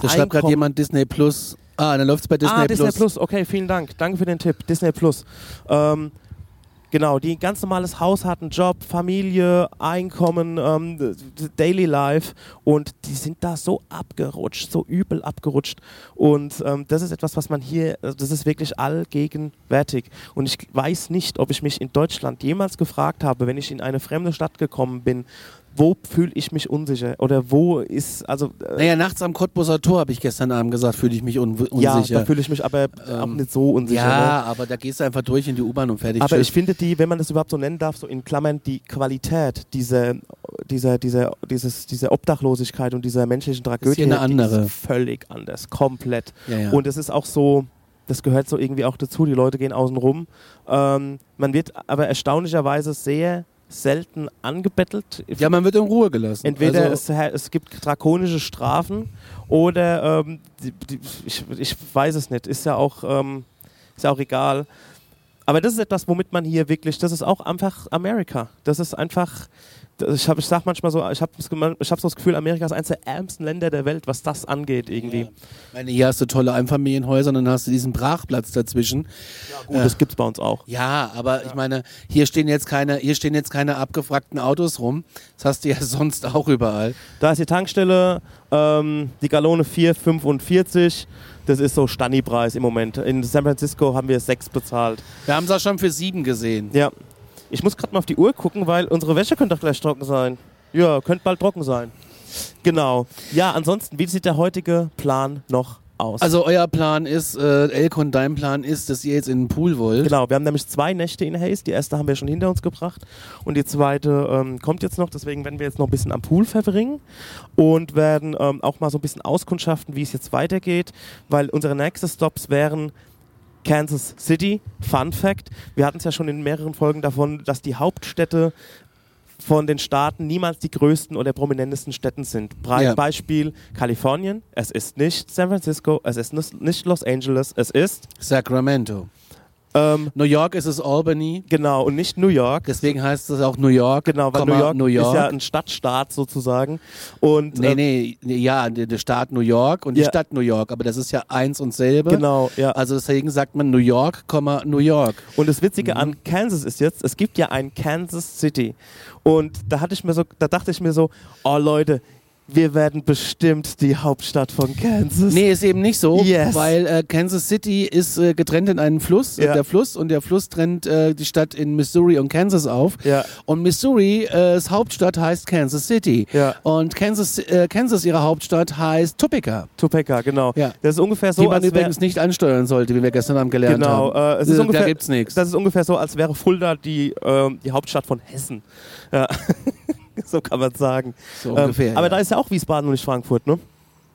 Da schreibt gerade jemand Disney Plus. Ah, dann läuft es bei Disney, ah, Disney Plus. Plus. Okay, vielen Dank. Danke für den Tipp. Disney Plus. Ähm, genau, die ein ganz normales Haus hatten, Job, Familie, Einkommen, ähm, Daily Life und die sind da so abgerutscht, so übel abgerutscht. Und ähm, das ist etwas, was man hier, also das ist wirklich allgegenwärtig. Und ich weiß nicht, ob ich mich in Deutschland jemals gefragt habe, wenn ich in eine fremde Stadt gekommen bin, wo fühle ich mich unsicher oder wo ist, also äh, Naja, nachts am Cottbuser Tor, habe ich gestern Abend gesagt, fühle ich mich un ja, unsicher. da fühle ich mich aber auch Ähm, nicht so unsicher. ne? ja, aber da gehst du einfach durch in die U-Bahn und fertig. Aber Tschüss. ich finde die, wenn man das überhaupt so nennen darf, so in Klammern die Qualität dieser, dieser, dieser, dieses, dieser Obdachlosigkeit und dieser menschlichen Tragödie, die andere. ist völlig anders, komplett. ja, ja. Und es ist auch so, das gehört so irgendwie auch dazu, die Leute gehen außen rum. Ähm, man wird aber erstaunlicherweise sehr selten angebettelt. ja, man wird in Ruhe gelassen. Entweder also, es, es gibt drakonische Strafen oder ähm, die, die, ich, ich weiß es nicht. Ist ja auch, ähm, ist ja auch egal. Aber das ist etwas, womit man hier wirklich, das ist auch einfach Amerika. Das ist einfach, ich, hab, ich sag manchmal so, ich habe ich hab so das Gefühl, Amerika ist eines der ärmsten Länder der Welt, was das angeht irgendwie. Ja. Ich meine, hier hast du tolle Einfamilienhäuser und dann hast du diesen Brachplatz dazwischen. Gut, das gibt's bei uns auch. Ja, aber ich meine, hier stehen jetzt keine, hier stehen jetzt keine abgefragten Autos rum. Das hast du ja sonst auch überall. Da ist die Tankstelle, ähm, die Gallone 4,45. Das ist so Stani-Preis im Moment. In San Francisco haben wir 6 bezahlt. Wir haben es auch schon für sieben gesehen. Ja. Ich muss gerade mal auf die Uhr gucken, weil unsere Wäsche könnte doch gleich trocken sein. Ja, könnte bald trocken sein. Genau. Ja, ansonsten, wie sieht der heutige Plan noch aus? Also euer Plan ist, äh, Elkon, dein Plan ist, dass ihr jetzt in den Pool wollt. Genau, wir haben nämlich zwei Nächte in Haze. Die erste haben wir schon hinter uns gebracht und die zweite ähm, kommt jetzt noch. Deswegen werden wir jetzt noch ein bisschen am Pool verbringen und werden ähm, auch mal so ein bisschen auskundschaften, wie es jetzt weitergeht, weil unsere nächsten Stops wären Kansas City. Fun Fact: Wir hatten es ja schon in mehreren Folgen davon, dass die Hauptstädte von den Staaten niemals die größten oder prominentesten Städten sind. Ja. Beispiel Kalifornien. Es ist nicht San Francisco, es ist nicht Los Angeles, es ist Sacramento. Ähm, New York ist es Albany. Genau, und nicht New York. Deswegen heißt es auch New York. Genau, weil Komma, New York, New York. ist ja ein Stadtstaat sozusagen. Und Nee, ähm, nee, nee, ja, der Staat New York und die Ja. Stadt New York, aber das ist ja eins und selbe. genau, ja. Also deswegen sagt man New York, New York. Und das Witzige Mhm. an Kansas ist jetzt, es gibt ja ein Kansas City. Und da hatte ich mir so, da dachte ich mir so, oh Leute, wir werden bestimmt die Hauptstadt von Kansas. Nee, ist eben nicht so, Yes. weil äh, Kansas City ist äh, getrennt in einen Fluss, äh, Ja. der Fluss, und der Fluss trennt äh, die Stadt in Missouri und Kansas auf. Ja, Und Missouri, äh, Hauptstadt heißt Kansas City. ja. Und Kansas, äh, Kansas, ihre Hauptstadt, heißt Topeka. Topeka, genau. Ja. Das ist ungefähr die so, man als wär, übrigens nicht ansteuern sollte, wie wir gestern Abend gelernt Genau, haben. äh, es ist da gibt's nichts. das ist ungefähr so, als wäre Fulda die, ähm, die Hauptstadt von Hessen. Ja. so kann man sagen. So ungefähr. ähm, aber ja. da ist ja auch Wiesbaden und nicht Frankfurt, ne?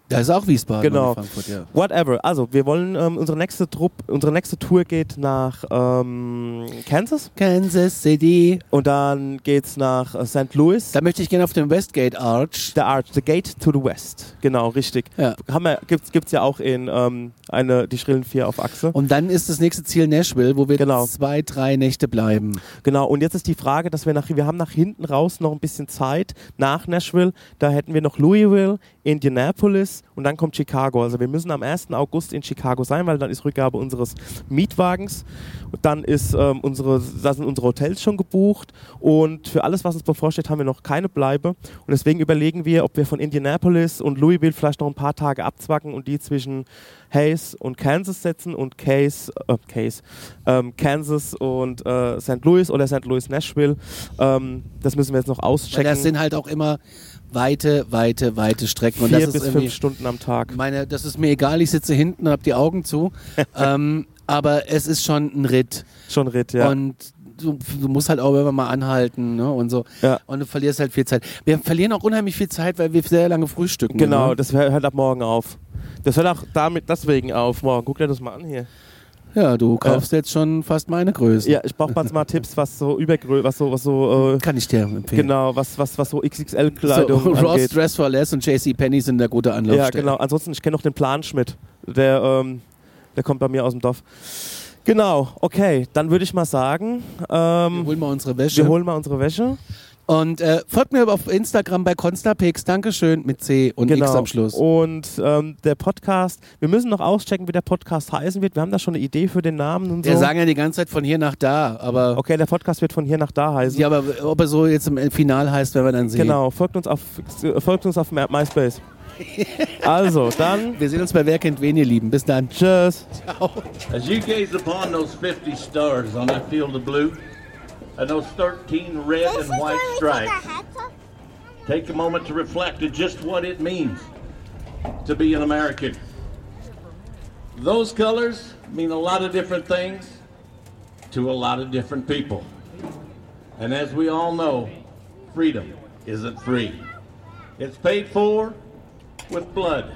Da ist auch Wiesbaden Genau. Frankfurt, ja. Whatever. Also, wir wollen, ähm, unsere nächste Trupp, unsere nächste Tour geht nach ähm, Kansas Kansas City. und dann geht's nach äh, St. Louis. Da möchte ich gerne auf dem Westgate Arch. The Arch, the Gate to the West. Genau, richtig. Ja. Haben wir, gibt's, gibt's ja auch in ähm, eine, die Schrillen 4 auf Achse. Und dann ist das nächste Ziel Nashville, wo wir Genau. zwei, drei Nächte bleiben. Genau, und jetzt ist die Frage, dass wir nach, wir haben nach hinten raus noch ein bisschen Zeit nach Nashville. Da hätten wir noch Louisville, Indianapolis und dann kommt Chicago. Also wir müssen am 1. August in Chicago sein, weil dann ist Rückgabe unseres Mietwagens. Und dann ist ähm, unsere, da sind unsere Hotels schon gebucht und für alles, was uns bevorsteht, haben wir noch keine Bleibe. Und deswegen überlegen wir, ob wir von Indianapolis und Louisville vielleicht noch ein paar Tage abzwacken und die zwischen Hayes und Kansas setzen und Case, äh, Case, ähm, Kansas und äh, St. Louis oder St. Louis Nashville. Ähm, das müssen wir jetzt noch Weil auschecken. das sind halt auch immer weite, weite, weite Strecken. Und Vier das ist bis irgendwie, fünf Stunden am Tag. meine, das ist mir egal, ich sitze hinten und habe die Augen zu. ähm, aber es ist schon ein Ritt. Schon Ritt, ja. Und du, du musst halt auch immer mal anhalten ne? und so. Ja. Und du verlierst halt viel Zeit. Wir verlieren auch unheimlich viel Zeit, weil wir sehr lange frühstücken. genau, Ne? das hört hört ab morgen auf. Das hört auch damit deswegen auf morgen. Guck dir das mal an hier. Ja, du kaufst jetzt schon fast meine Größe. Ja, ich brauche mal Tipps, was so Übergrö, was so, was so, äh, Kann ich dir empfehlen. genau, was, was, was so XXL-Kleidung So, Ross angeht. Dress for Less und JC Penney sind eine gute Anlaufstelle. Ja, genau. Ansonsten, ich kenne noch den Planschmidt. Der, ähm, der kommt bei mir aus dem Dorf. Genau, okay. Dann würde ich mal sagen, Wir ähm, holen mal unsere Wäsche. wir holen mal unsere Wäsche. Und äh, folgt mir auf Instagram bei Constapix. Dankeschön mit C und X am Schluss. Und ähm, der Podcast, wir müssen noch auschecken, wie der Podcast heißen wird. Wir haben da schon eine Idee für den Namen und Wir so. sagen ja die ganze Zeit von hier nach da, aber, okay, der Podcast wird von hier nach da heißen. ja, aber ob er so jetzt im Final heißt, werden wir dann sehen. Genau, folgt uns auf, folgt uns auf My- MySpace. also, dann, Wir sehen uns bei Wer kennt wen, ihr Lieben. Bis dann. tschüss. As you gaze upon those 50 stars on that field of blue and those 13 red and white stripes, take a moment to reflect on just what it means to be an American. Those colors mean a lot of different things to a lot of different people. And as we all know, freedom isn't free. It's paid for with blood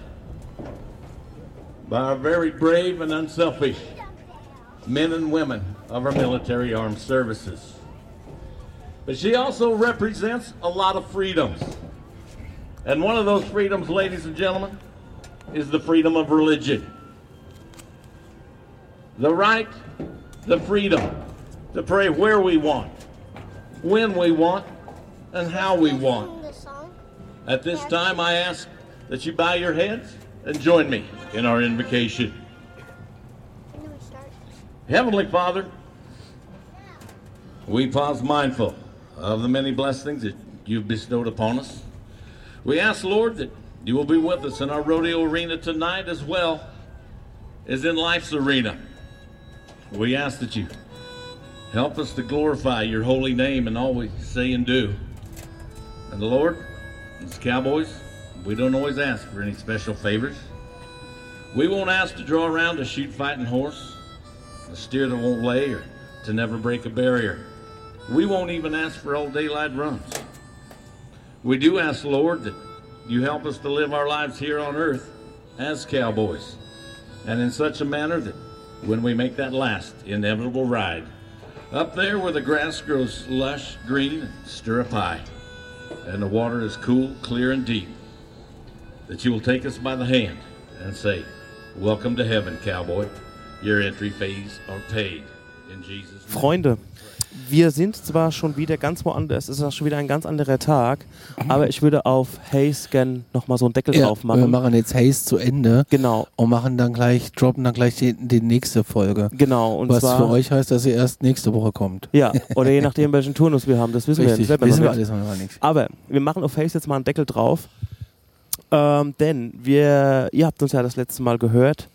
by our very brave and unselfish men and women of our military armed services. But she also represents a lot of freedoms. And one of those freedoms, ladies and gentlemen, is the freedom of religion. The right, the freedom to pray where we want, when we want, and how we want. At this time, I ask that you bow your heads and join me in our invocation. Heavenly Father, we pause mindful of the many blessings that you've bestowed upon us. We ask, Lord, that you will be with us in our rodeo arena tonight as well as in life's arena. We ask that you help us to glorify your holy name in all we say and do. And the Lord, as cowboys, we don't always ask for any special favors. We won't ask to draw around a shoot fighting horse a steer that won't lay or to never break a barrier. We won't even ask for all daylight runs. We do ask, Lord, that you help us to live our lives here on earth as cowboys, and in such a manner that when we make that last inevitable ride, up there where the grass grows lush, green, and stirrup high, and the water is cool, clear, and deep, that you will take us by the hand and say, Welcome to heaven, cowboy. Your entry fees are paid in Jesus' name. Freunde, wir sind zwar schon wieder ganz woanders, es ist auch schon wieder ein ganz anderer Tag, aber ich würde auf Hey Scan nochmal so einen Deckel Ja, drauf wir machen. machen jetzt Haze zu Ende Genau, und machen dann gleich, droppen dann gleich die, die nächste Folge. genau. Und Was zwar, für euch heißt, dass ihr erst nächste Woche kommt. Ja, oder je nachdem, welchen Turnus wir haben, das wissen Richtig, wir, ja wissen wir alles noch nicht. Aber wir machen auf Face jetzt mal einen Deckel drauf. Ähm, denn wir, ihr habt uns ja das letzte Mal gehört.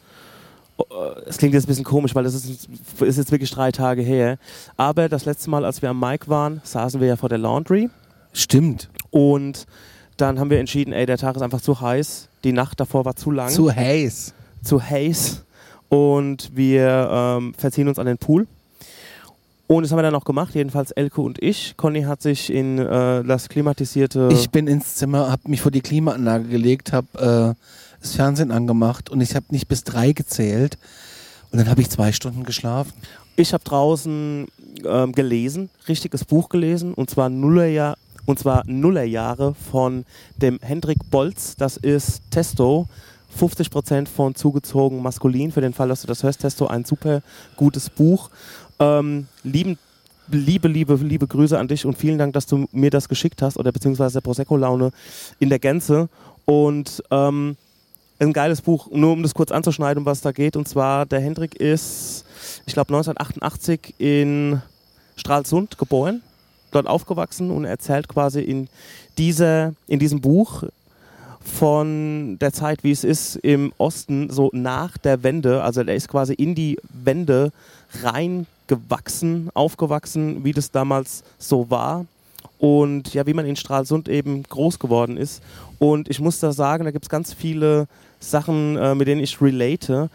Äh, Es klingt jetzt ein bisschen komisch, weil das ist, ist jetzt wirklich drei Tage her. Aber das letzte Mal, als wir am Mic waren, saßen wir ja vor der Laundry. Stimmt. Und dann haben wir entschieden, ey, der Tag ist einfach zu heiß. Die Nacht davor war zu lang, Zu Haze. zu heiß. Und wir ähm, verziehen uns an den Pool. Und das haben wir dann auch gemacht, jedenfalls Elke und ich. Conny hat sich in äh, das klimatisierte... Ich bin ins Zimmer, habe mich vor die Klimaanlage gelegt, habe äh, das Fernsehen angemacht und ich habe nicht bis drei gezählt. Und dann habe ich zwei Stunden geschlafen. Ich habe draußen ähm, gelesen, richtiges Buch gelesen, und zwar Nullerjahr, und zwar Nullerjahre von dem Hendrik Bolz. Das ist Testo. 50% von zugezogen maskulin. Für den Fall, dass du das hörst, Testo, ein super gutes Buch. Ähm, lieben, liebe, liebe, liebe Grüße an dich und vielen Dank, dass du mir das geschickt hast oder beziehungsweise der Prosecco-Laune in der Gänze. Und ähm, ein geiles Buch, nur um das kurz anzuschneiden, um was da geht. Und zwar, der Hendrik ist, ich glaube, 1988 in Stralsund geboren, dort aufgewachsen und erzählt quasi in, dieser, in diesem Buch von der Zeit, wie es ist im Osten, so nach der Wende. Also er ist quasi in die Wende reingewachsen, aufgewachsen, wie das damals so war. und ja, wie man in Stralsund eben groß geworden ist. Und ich muss da sagen, da gibt es ganz viele Sachen, äh, mit denen ich relate.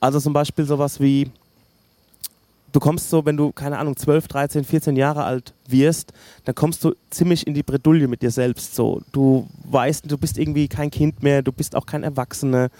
Also zum Beispiel sowas wie, du kommst so, wenn du, keine Ahnung, 12, 13, 14 Jahre alt wirst, dann kommst du ziemlich in die Bredouille mit dir selbst. So. Du weißt, du bist irgendwie kein Kind mehr, du bist auch kein Erwachsener.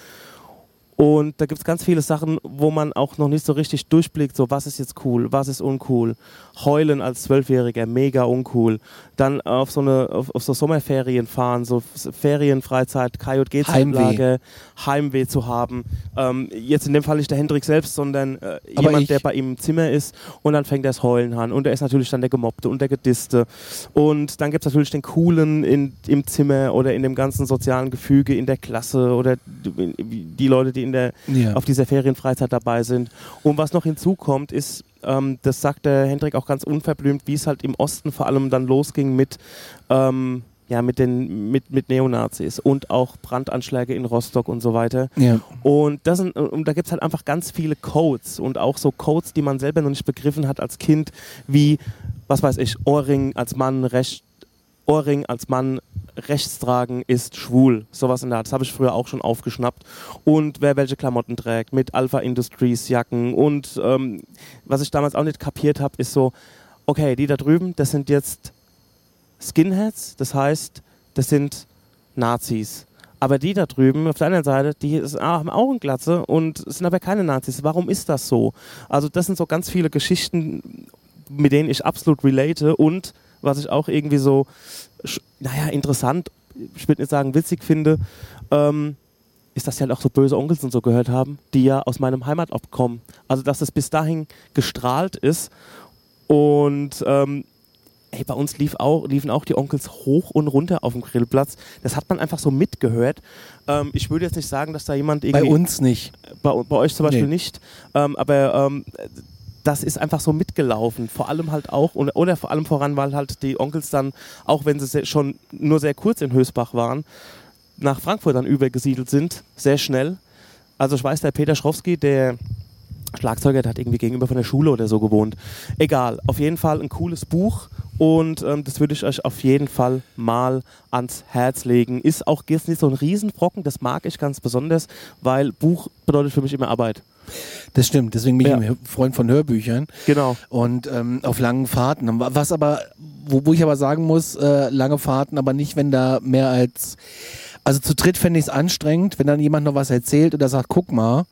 Und da gibt es ganz viele Sachen, wo man auch noch nicht so richtig durchblickt, so was ist jetzt cool, was ist uncool. Heulen als Zwölfjähriger, mega uncool. Dann auf so eine, auf, auf so Sommerferien fahren, so Ferienfreizeit, KJG-Zeitlage, Heimweh. Heimweh zu haben. Ähm, jetzt in dem Fall nicht der Hendrik selbst, sondern äh, jemand, der bei ihm im Zimmer ist und dann fängt er das Heulen an. Und er ist natürlich dann der Gemobbte und der Gedisste. Und dann gibt es natürlich den Coolen in, im Zimmer oder in dem ganzen sozialen Gefüge in der Klasse oder die, die Leute, die in der, Ja. auf dieser Ferienfreizeit dabei sind. Und was noch hinzukommt, ist, ähm, das sagt der Hendrik auch ganz unverblümt, wie es halt im Osten vor allem dann losging mit, ähm, ja, mit, den, mit, mit Neonazis und auch Brandanschläge in Rostock und so weiter. ja. Und, das sind, und da gibt es halt einfach ganz viele Codes und auch so Codes, die man selber noch nicht begriffen hat als Kind, wie, was weiß ich, Ohrring als Mann, recht, Ohrring als Mann rechts tragen ist schwul. Sowas in der Art. Das habe ich früher auch schon aufgeschnappt. Und wer welche Klamotten trägt, mit Alpha Industries Jacken. Und ähm, was ich damals auch nicht kapiert habe, ist so, okay, die da drüben, das sind jetzt Skinheads, das heißt, das sind Nazis. Aber die da drüben auf der anderen Seite, die ist- haben auch eine Glatze und sind aber keine Nazis. Warum ist das so? Also das sind so ganz viele Geschichten, mit denen ich absolut relate und was ich auch irgendwie so, naja, interessant, ich würde nicht sagen witzig finde, ähm, ist, dass sie halt auch so böse Onkels und so gehört haben, die ja aus meinem Heimatort kommen. Also dass es bis dahin gestrahlt ist und ähm, ey, bei uns lief auch, liefen auch die Onkels hoch und runter auf dem Grillplatz. Das hat man einfach so mitgehört. Ähm, ich würde jetzt nicht sagen, dass da jemand Bei irgendwie uns nicht. bei, bei euch zum Beispiel Nee. nicht. Ähm, aber ähm, das ist einfach so mitgelaufen. Vor allem halt auch, oder vor allem voran, weil halt die Onkels dann, auch wenn sie schon nur sehr kurz in Hösbach waren, nach Frankfurt dann übergesiedelt sind, sehr schnell. Also ich weiß, der Peter Schrowski, der Schlagzeuger, der hat irgendwie gegenüber von der Schule oder so gewohnt. Egal, auf jeden Fall ein cooles Buch und ähm, das würde ich euch auf jeden Fall mal ans Herz legen. Ist auch jetzt nicht so ein Riesenbrocken, das mag ich ganz besonders, weil Buch bedeutet für mich immer Arbeit. Das stimmt, deswegen bin ich Ja. ein Freund von Hörbüchern Genau. und ähm, auf langen Fahrten. Was aber, wo, wo ich aber sagen muss, äh, lange Fahrten, aber nicht, wenn da mehr als, also zu dritt fände ich es anstrengend, wenn dann jemand noch was erzählt oder sagt, guck mal.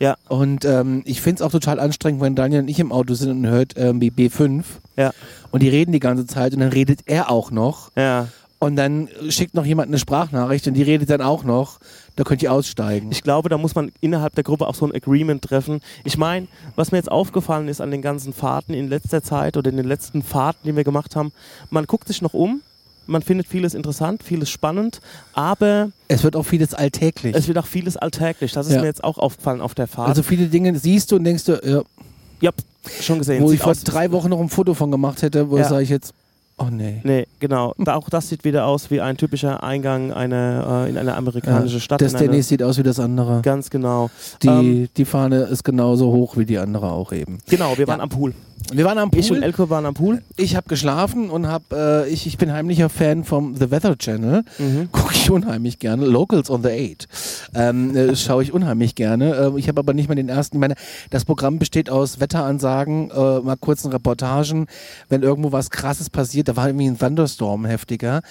Ja. Und ähm, ich finde es auch total anstrengend, wenn Daniel und ich im Auto sind und hört irgendwie B5 Ja. und die reden die ganze Zeit und dann redet er auch noch Ja. und dann schickt noch jemand eine Sprachnachricht und die redet dann auch noch. Da könnt ihr aussteigen. Ich glaube, da muss man innerhalb der Gruppe auch so ein Agreement treffen. Ich meine, was mir jetzt aufgefallen ist an den ganzen Fahrten in letzter Zeit oder in den letzten Fahrten, die wir gemacht haben, man guckt sich noch um, man findet vieles interessant, vieles spannend, aber es wird auch vieles alltäglich. es wird auch vieles alltäglich. Das ist Ja. mir jetzt auch aufgefallen auf der Fahrt. also viele Dinge siehst du und denkst du, ja, ja, schon gesehen. wo Sieht ich vor drei Wochen noch ein Foto von gemacht hätte, wo Ja. sage ich jetzt, oh nee. Nee, genau. Da, auch das sieht wieder aus wie ein typischer Eingang einer, äh, in eine amerikanische Stadt. das eine, Tennis sieht aus wie das andere. Ganz genau. Die, Ähm, die Fahne ist genauso hoch wie die andere auch eben. genau, wir waren Ja. am Pool. Wir waren am Ich und Pool. Elko waren am Pool. Ich habe geschlafen und habe, äh, ich, ich bin heimlicher Fan vom The Weather Channel. Mhm. Gucke ich unheimlich gerne. Locals on the Eight. Ähm, äh, Schaue ich unheimlich gerne. Ähm, ich habe aber nicht mal den ersten. Ich meine, das Programm besteht aus Wetteransagen, äh, mal kurzen Reportagen. Wenn irgendwo was Krasses passiert, da war irgendwie ein Thunderstorm heftiger.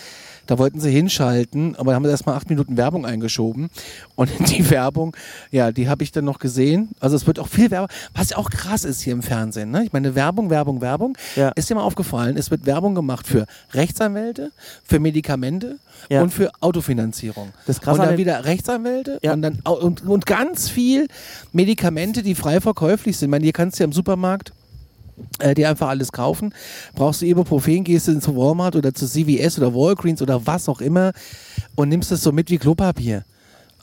Da wollten sie hinschalten, aber da haben sie erstmal acht Minuten Werbung eingeschoben. Und die Werbung, ja, die habe ich dann noch gesehen. Also es wird auch viel Werbung, was ja auch krass ist hier im Fernsehen. Ne? Ich meine, Werbung, Werbung, Werbung. Ja. Ist dir mal aufgefallen, es wird Werbung gemacht für Rechtsanwälte, für Medikamente Ja. und für Autofinanzierung. Das Krasse und an dann wieder Rechtsanwälte Ja. und dann und, und ganz viel Medikamente, die frei verkäuflich sind. Ich meine, hier kannst du ja im Supermarkt äh, dir einfach alles kaufen. Brauchst du Ibuprofen, gehst du zu Walmart oder zu CVS oder Walgreens oder was auch immer und nimmst es so mit wie Klopapier.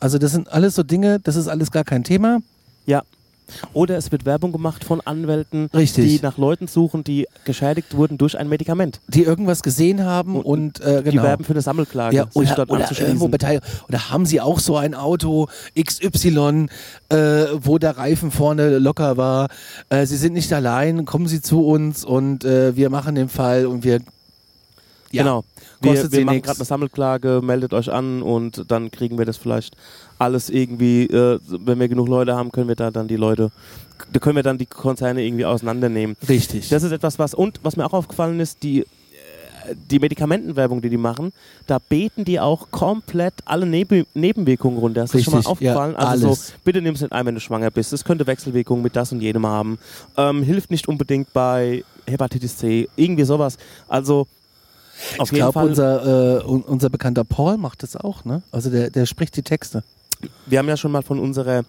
Also das sind alles so Dinge, das ist alles gar kein Thema. Ja. Oder es wird Werbung gemacht von Anwälten, Richtig. die nach Leuten suchen, die geschädigt wurden durch ein Medikament. Die irgendwas gesehen haben und, Und äh, genau. Die werben für eine Sammelklage, Ja, sich oder, dort oder irgendwo beteiligt. Oder haben sie auch so ein Auto XY, äh, wo der Reifen vorne locker war? Äh, sie sind nicht allein, kommen sie zu uns und äh, wir machen den Fall und wir. Ja. Genau. Wir, Kostet wir sie machen gerade eine Sammelklage, meldet euch an und dann kriegen wir das vielleicht alles irgendwie, äh, wenn wir genug Leute haben, können wir da dann die Leute, da können wir dann die Konzerne irgendwie auseinandernehmen. Richtig. Das ist etwas, was, und was mir auch aufgefallen ist, die, äh, die Medikamentenwerbung, die die machen, da beten die auch komplett alle Neb Nebenwirkungen runter. Ist das schon mal Richtig, ja, aufgefallen? also alles. so, bitte nimm es nicht ein, wenn du schwanger bist. Es könnte Wechselwirkungen mit das und jedem haben. Ähm, hilft nicht unbedingt bei Hepatitis C, irgendwie sowas. Also auf ich glaube, unser, äh, un- unser bekannter Paul macht das auch, ne? Also der, der spricht die Texte. Wir haben ja schon mal von unserer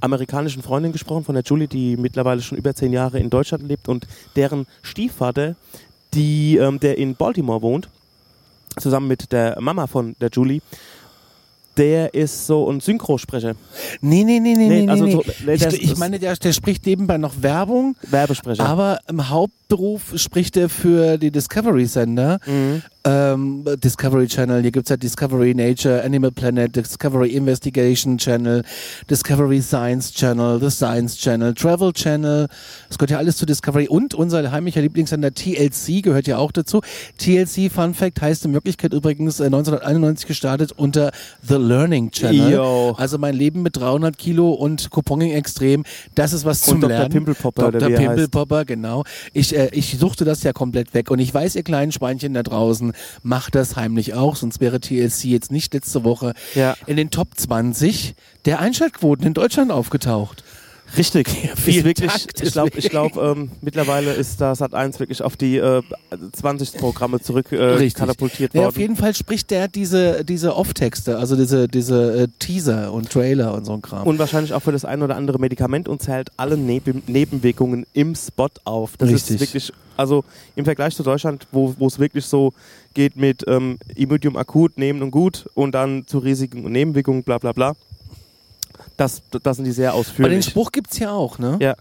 amerikanischen Freundin gesprochen, von der Julie, die mittlerweile schon über zehn Jahre in Deutschland lebt und deren Stiefvater, die, ähm, der in Baltimore wohnt, zusammen mit der Mama von der Julie, der ist so ein Synchrosprecher, Nee, nee, nee, nee, Nee, nee, also nee. so- nee, ich, ich meine, der, der spricht nebenbei noch Werbung, Werbesprecher. aber im Hauptberuf spricht er für die Discovery-Sender. Mhm. Ähm, Discovery Channel, hier gibt's ja Discovery Nature, Animal Planet, Discovery Investigation Channel, Discovery Science Channel, The Science Channel, Travel Channel, das gehört ja alles zu Discovery und unser heimlicher Lieblingssender TLC gehört ja auch dazu. TLC, Fun Fact, heißt in Wirklichkeit übrigens äh, 1991 gestartet unter The Learning Channel. Yo. Also mein Leben mit 300 Kilo und Couponing extrem, das ist was zum Und Dr. Lernen. Pimpelpopper, Dr. er. Pimpelpopper, genau. Ich, äh, ich suchte das ja komplett weg und ich weiß, ihr kleinen Schweinchen da draußen macht das heimlich auch, sonst wäre TLC jetzt nicht letzte Woche Ja. in den Top 20 der Einschaltquoten in Deutschland aufgetaucht. Richtig. vielen wirklich, Dank, ich glaube, ich glaub, ähm, mittlerweile ist da Sat 1 wirklich auf die äh, 20 Programme zurück äh, katapultiert Ja, worden. auf jeden Fall spricht der diese, diese Off-Texte, also diese, diese äh, Teaser und Trailer und so ein Kram. Und wahrscheinlich auch für das ein oder andere Medikament und zählt alle Neben Nebenwirkungen im Spot auf. Das Richtig. ist wirklich, also im Vergleich zu Deutschland, wo wo es wirklich so geht mit ähm, Imodium akut, nehmen und gut und dann zu Risiken und Nebenwirkungen, bla bla bla. Das, das sind die sehr Aber den ausführlich. Spruch gibt's ja auch, ne? Ja,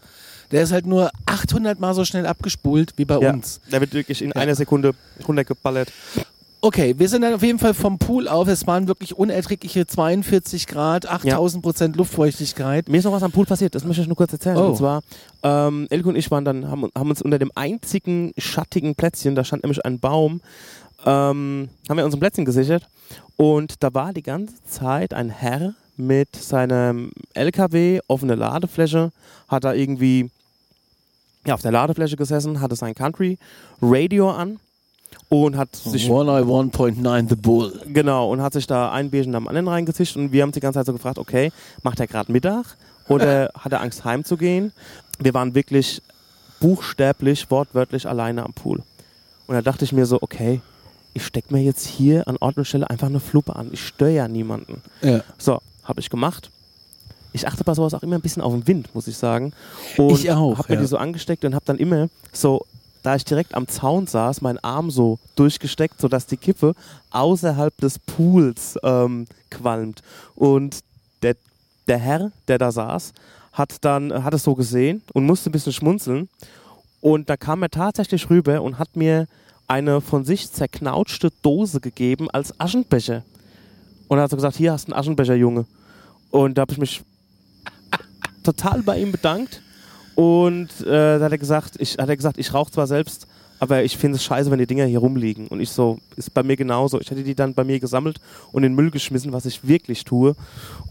Der ist halt nur 800 Mal so schnell abgespult wie bei ja. uns. Der wird wirklich in Ja. einer Sekunde runtergeballert. Okay, wir sind dann auf jeden Fall vom Pool auf. Es waren wirklich unerträgliche 42 Grad, 8000 Prozent Luftfeuchtigkeit. Mir ist noch was am Pool passiert, das möchte ich nur kurz erzählen. Oh. Und zwar, ähm, Elke und ich waren dann, haben, haben uns unter dem einzigen schattigen Plätzchen, da stand nämlich ein Baum, ähm, haben wir uns ein Plätzchen gesichert und da war die ganze Zeit ein Herr mit seinem LKW, offene Ladefläche, hat da irgendwie ja, auf der Ladefläche gesessen, hatte sein Country Radio an und hat sich 101.9 The Bull. Genau, und hat sich da ein Bierchen am anderen reingezischt und wir haben uns die ganze Zeit so gefragt, okay, macht er gerade Mittag oder hat er Angst heimzugehen? Wir waren wirklich buchstäblich, wortwörtlich alleine am Pool. Und da dachte ich mir so, okay, ich stecke mir jetzt hier an Ort und Stelle einfach eine Fluppe an. Ich störe ja niemanden. Ja. So, habe ich gemacht. Ich achte bei sowas auch immer ein bisschen auf den Wind, muss ich sagen. Und Ich auch, Habe mir ja. die so angesteckt und habe dann immer so, da ich direkt am Zaun saß, meinen Arm so durchgesteckt, sodass die Kippe außerhalb des Pools ähm, qualmt. Und der, der Herr, der da saß, hat dann hat es so gesehen und musste ein bisschen schmunzeln. Und da kam er tatsächlich rüber und hat mir eine von sich zerknautschte Dose gegeben als Aschenbecher. Und er hat so gesagt, hier hast du einen Aschenbecher, Junge. Und da habe ich mich total bei ihm bedankt. Und äh, da hat er gesagt, ich, ich rauche zwar selbst, aber ich finde es scheiße, wenn die Dinger hier rumliegen. Und ich so, ist bei mir genauso. Ich hätte die dann bei mir gesammelt und in den Müll geschmissen, was ich wirklich tue.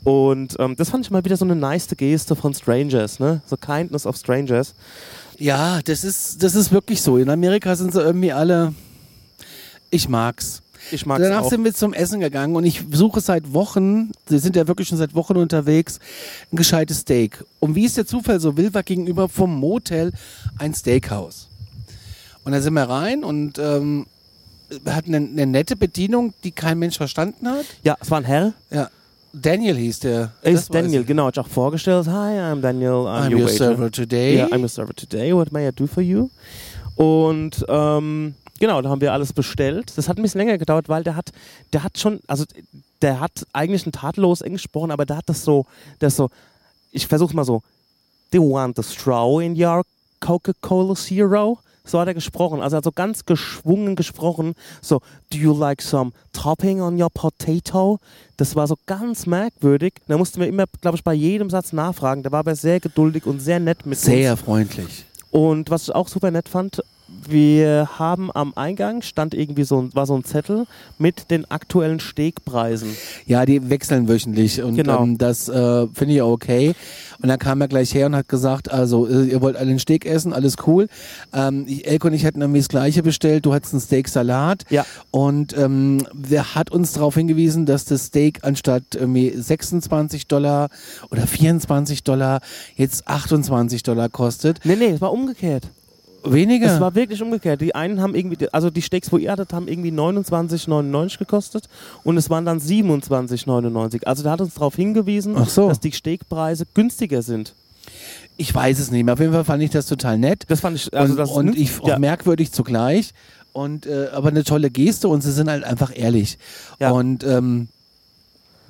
Und ähm, das fand ich mal wieder so eine nice Geste von Strangers, ne? So Kindness of Strangers. Ja, das ist, das ist wirklich so. In Amerika sind sie irgendwie alle. Ich mag's. Ich mag Danach auch. sind wir zum Essen gegangen und ich suche seit Wochen, wir sind ja wirklich schon seit Wochen unterwegs, ein gescheites Steak. Und wie es der Zufall so will, war gegenüber vom Motel ein Steakhouse. Und da sind wir rein und ähm, hatten eine, eine nette Bedienung, die kein Mensch verstanden hat. Ja, es war ein Herr. Ja. Daniel hieß der. Er ist Daniel, ich. genau. Hat auch vorgestellt. Hi, I'm Daniel. I'm, I'm your, your server today. Yeah, I'm your server today. What may I do for you? Und ähm, genau, da haben wir alles bestellt. Das hat ein bisschen länger gedauert, weil der hat, der hat schon, also der hat eigentlich ein tadellos Englisch gesprochen, aber der hat das so, das so, ich versuch's mal so. Do you want a straw in your Coca-Cola Zero? So hat er gesprochen, also er hat so ganz geschwungen gesprochen. So, do you like some topping on your potato? Das war so ganz merkwürdig. Da mussten wir immer, glaube ich, bei jedem Satz nachfragen. Der war aber sehr geduldig und sehr nett mit uns. Sehr freundlich. Und was ich auch super nett fand, wir haben am Eingang stand irgendwie so ein, war so ein Zettel mit den aktuellen Steakpreisen. Ja, die wechseln wöchentlich und Genau. ähm, das äh, finde ich auch okay. Und dann kam er gleich her und hat gesagt, also äh, ihr wollt alle einen Steak essen, alles cool. Ähm, ich- Elke und ich hätten irgendwie das gleiche bestellt, du hattest einen Steak-Salat. Ja. Und ähm, wer hat uns darauf hingewiesen, dass das Steak anstatt irgendwie 26 Dollar oder 24 Dollar jetzt 28 Dollar kostet? Nee, nee, es war umgekehrt. Weniger? Es war wirklich umgekehrt. Die einen haben irgendwie, also die Steaks, wo ihr hattet, haben irgendwie 29,99 gekostet und es waren dann 27,99. Also der hat uns darauf hingewiesen, so. dass die Steakpreise günstiger sind. ich weiß es nicht mehr. Auf jeden Fall fand ich das total nett. Das fand ich, also und, das und ich auch ja. merkwürdig zugleich. Und äh, aber eine tolle Geste und sie sind halt einfach ehrlich. Ja. Und ähm,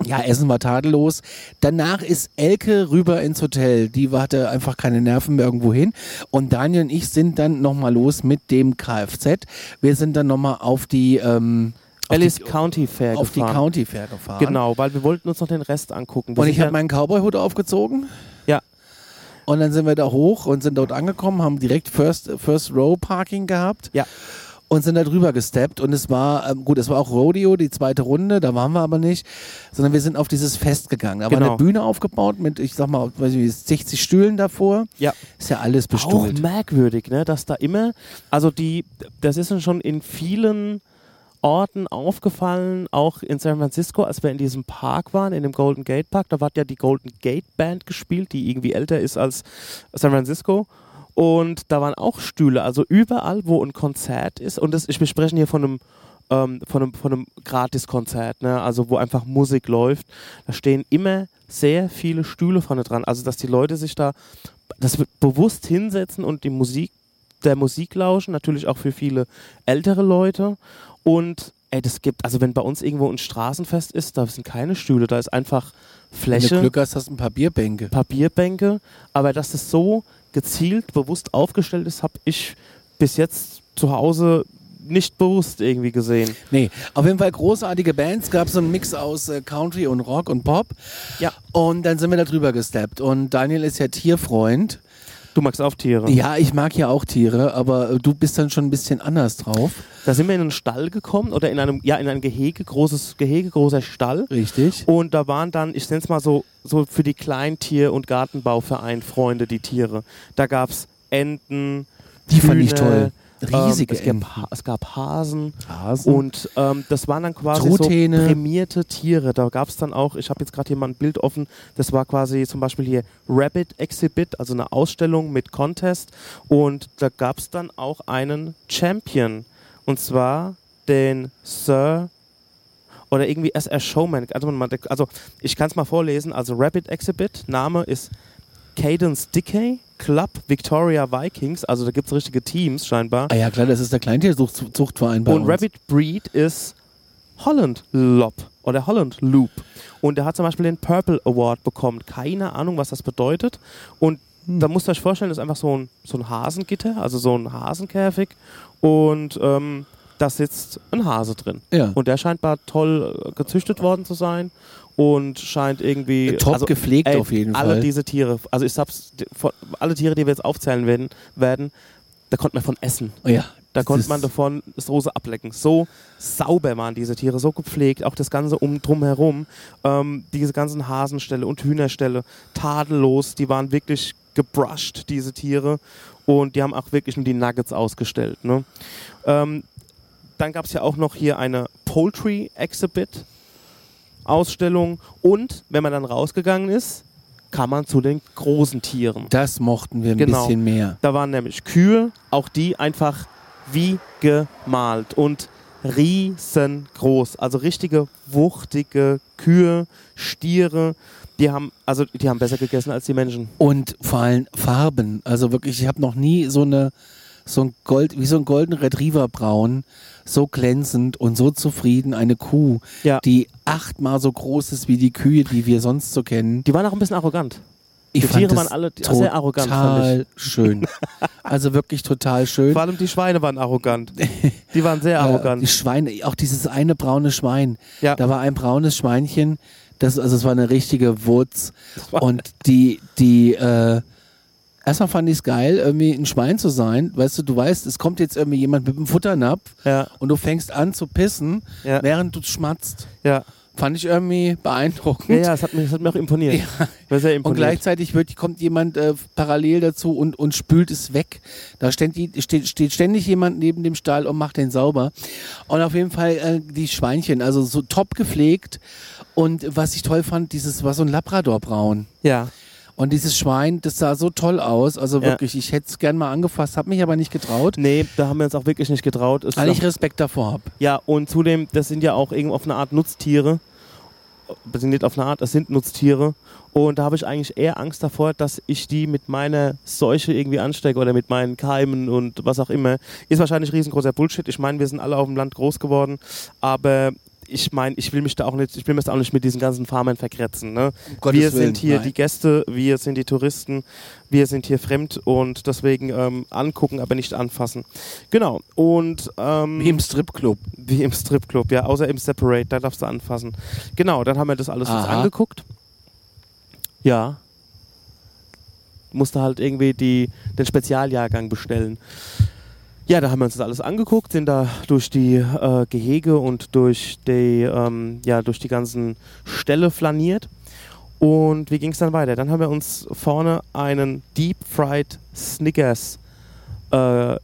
ja, Essen war tadellos. Danach ist Elke rüber ins Hotel. Die hatte einfach keine Nerven mehr irgendwo hin. Und Daniel und ich sind dann nochmal los mit dem Kfz. Wir sind dann nochmal auf die ähm, auf Alice die, County Fair auf die gefahren. County Fair gefahren. Genau, weil wir wollten uns noch den Rest angucken. Und ich habe meinen Cowboy-Hut aufgezogen. Ja. Und dann sind wir da hoch und sind dort angekommen, haben direkt First, First Row Parking gehabt. Ja. Und sind da drüber gesteppt und es war, ähm, gut, es war auch Rodeo, die zweite Runde, da waren wir aber nicht, sondern wir sind auf dieses Fest gegangen. Da war Genau. eine Bühne aufgebaut mit, ich sag mal, weiß ich, nicht, 60 Stühlen davor. Ja. Ist ja alles Auch bestuhlt. merkwürdig, ne, dass da immer, also die, das ist schon in vielen Orten aufgefallen, auch in San Francisco, als wir in diesem Park waren, in dem Golden Gate Park, da hat ja die Golden Gate Band gespielt, die irgendwie älter ist als San Francisco. Und da waren auch Stühle, also überall, wo ein Konzert ist, und das, ich, wir sprechen hier von einem, ähm, von einem, von einem Gratiskonzert, ne? also wo einfach Musik läuft, da stehen immer sehr viele Stühle vorne dran. Also dass die Leute sich da das wird bewusst hinsetzen und die Musik der Musik lauschen, natürlich auch für viele ältere Leute. Und ey, das gibt, also wenn bei uns irgendwo ein Straßenfest ist, da sind keine Stühle, da ist einfach Wenn du Fläche, Glück hast, hast du ein paar Bierbänke. Papierbänke. Aber dass das so gezielt, bewusst aufgestellt ist, habe ich bis jetzt zu Hause nicht bewusst irgendwie gesehen. Nee, auf jeden Fall großartige Bands, gab so einen Mix aus äh, Country und Rock und Pop. Ja. Und dann sind wir da drüber gesteppt. Und Daniel ist ja Tierfreund. Du magst auch Tiere. Ja, ich mag ja auch Tiere, aber äh, du bist dann schon ein bisschen anders drauf. Da sind wir in einen Stall gekommen oder in einem, ja, in ein Gehege, großes Gehege, großer Stall. Richtig. Und da waren dann, ich nenne es mal so, so für die Kleintier- und Gartenbauverein Freunde die Tiere. Da gab es Enten, Die fand ich Hühner, toll. Riesige ähm, es, gab, Enten. Es gab Hasen. Hasen. Und ähm, das waren dann quasi Truthähne. so prämierte Tiere. Da gab es dann auch, ich habe jetzt gerade hier mal ein Bild offen, das war quasi zum Beispiel hier Rabbit Exhibit, also eine Ausstellung mit Contest. Und da gab es dann auch einen Champion. Und zwar den Sir oder irgendwie SR Showman. Also, also ich kann es mal vorlesen. Also Rabbit Exhibit, Name ist Cadence Dickey, Club Victoria Vikings. Also da gibt es richtige Teams scheinbar. ah ja, klar, das ist der Kleintierzuchtverein bei Und uns. Rabbit Breed ist Holland Lop oder Holland Loop. Und er hat zum Beispiel den Purple Award bekommen. Keine Ahnung, was das bedeutet. Und Hm. da musst ihr euch vorstellen, das ist einfach so ein, so ein Hasengitter, also so ein Hasenkäfig. Und ähm, da sitzt ein Hase drin. Ja. Und der scheint mal toll äh, gezüchtet worden zu sein und scheint irgendwie Äh, top gepflegt ey, auf jeden alle Fall. diese Tiere, also ich hab's, von- alle Tiere, die wir jetzt aufzählen werden, werden da konnte man von essen. Oh ja. Da Das konnte man davon Soße ablecken. So sauber waren diese Tiere, so gepflegt, auch das Ganze um drumherum. Ähm, diese ganzen Hasenställe und Hühnerställe, tadellos, die waren wirklich gebrushed, diese Tiere. Und die haben auch wirklich nur die Nuggets ausgestellt. Ne? Ähm, dann gab es ja auch noch hier eine Poultry Exhibit Ausstellung. Und wenn man dann rausgegangen ist, kam man zu den großen Tieren. Das mochten wir ein Genau. bisschen mehr. Da waren nämlich Kühe, auch die einfach wie gemalt und riesengroß. Also richtige wuchtige Kühe, Stiere. Die haben, also die haben besser gegessen als die Menschen. Und vor allem Farben. Also wirklich, ich habe noch nie so eine, so ein Gold, wie so ein golden Retriever braun, so glänzend und so zufrieden eine Kuh, Ja. die achtmal so groß ist wie die Kühe, die wir sonst so kennen. Die waren auch ein bisschen arrogant. Ich Die fand Tiere waren alle sehr arrogant, Total schön. Also wirklich total schön. Vor allem die Schweine waren arrogant. Die waren sehr arrogant. die Schweine, auch dieses eine braune Schwein. Ja. Da war ein braunes Schweinchen, das, also es war eine richtige Wurz. Und die, die, äh, Erstmal fand ich es geil, irgendwie ein Schwein zu sein. Weißt du, du weißt, es kommt jetzt irgendwie jemand mit einem Futternapf Ja. und du fängst an zu pissen, Ja. während du schmatzt. Ja. Fand ich irgendwie beeindruckend. Ja, ja, es hat mich, es hat mir auch imponiert. Ja. War sehr Und imponiert. gleichzeitig wird, kommt jemand äh, parallel dazu und, und spült es weg. Da steht, die, steht, steht ständig jemand neben dem Stall und macht den sauber. Und auf jeden Fall äh, die Schweinchen, also so top gepflegt. Und was ich toll fand, dieses war so ein Labrador-Braun. ja. Und dieses Schwein, das sah so toll aus. Also Ja. wirklich, ich hätte es gern mal angefasst, habe mich aber nicht getraut, Nee, da haben wir uns auch wirklich nicht getraut. Es weil ist ich Respekt davor habe. Ja, und zudem, das sind ja auch irgendwo auf eine Art Nutztiere. Beziehungsweise nicht auf eine Art, das sind Nutztiere. Und da habe ich eigentlich eher Angst davor, dass ich die mit meiner Seuche irgendwie anstecke oder mit meinen Keimen und was auch immer. Ist wahrscheinlich riesengroßer Bullshit. Ich meine, wir sind alle auf dem Land groß geworden, aber ich meine, ich will mich da auch nicht, ich will mich da auch nicht mit diesen ganzen Farmern verkretzen. Ne? Gottes wir Willen, sind hier nein. die Gäste, wir sind die Touristen, wir sind hier fremd und deswegen ähm, angucken, aber nicht anfassen. Genau. Und ähm, Wie im Stripclub. wie im Stripclub, ja, außer im Separate, da darfst du anfassen. Genau, dann haben wir das alles uns angeguckt. Ja. Musste halt irgendwie die, den Spezialjahrgang bestellen. Ja, da haben wir uns das alles angeguckt, sind da durch die äh, Gehege und durch die, ähm, ja, durch die ganzen Ställe flaniert. Und wie ging es dann weiter? Dann haben wir uns vorne einen Deep Fried Snickers äh,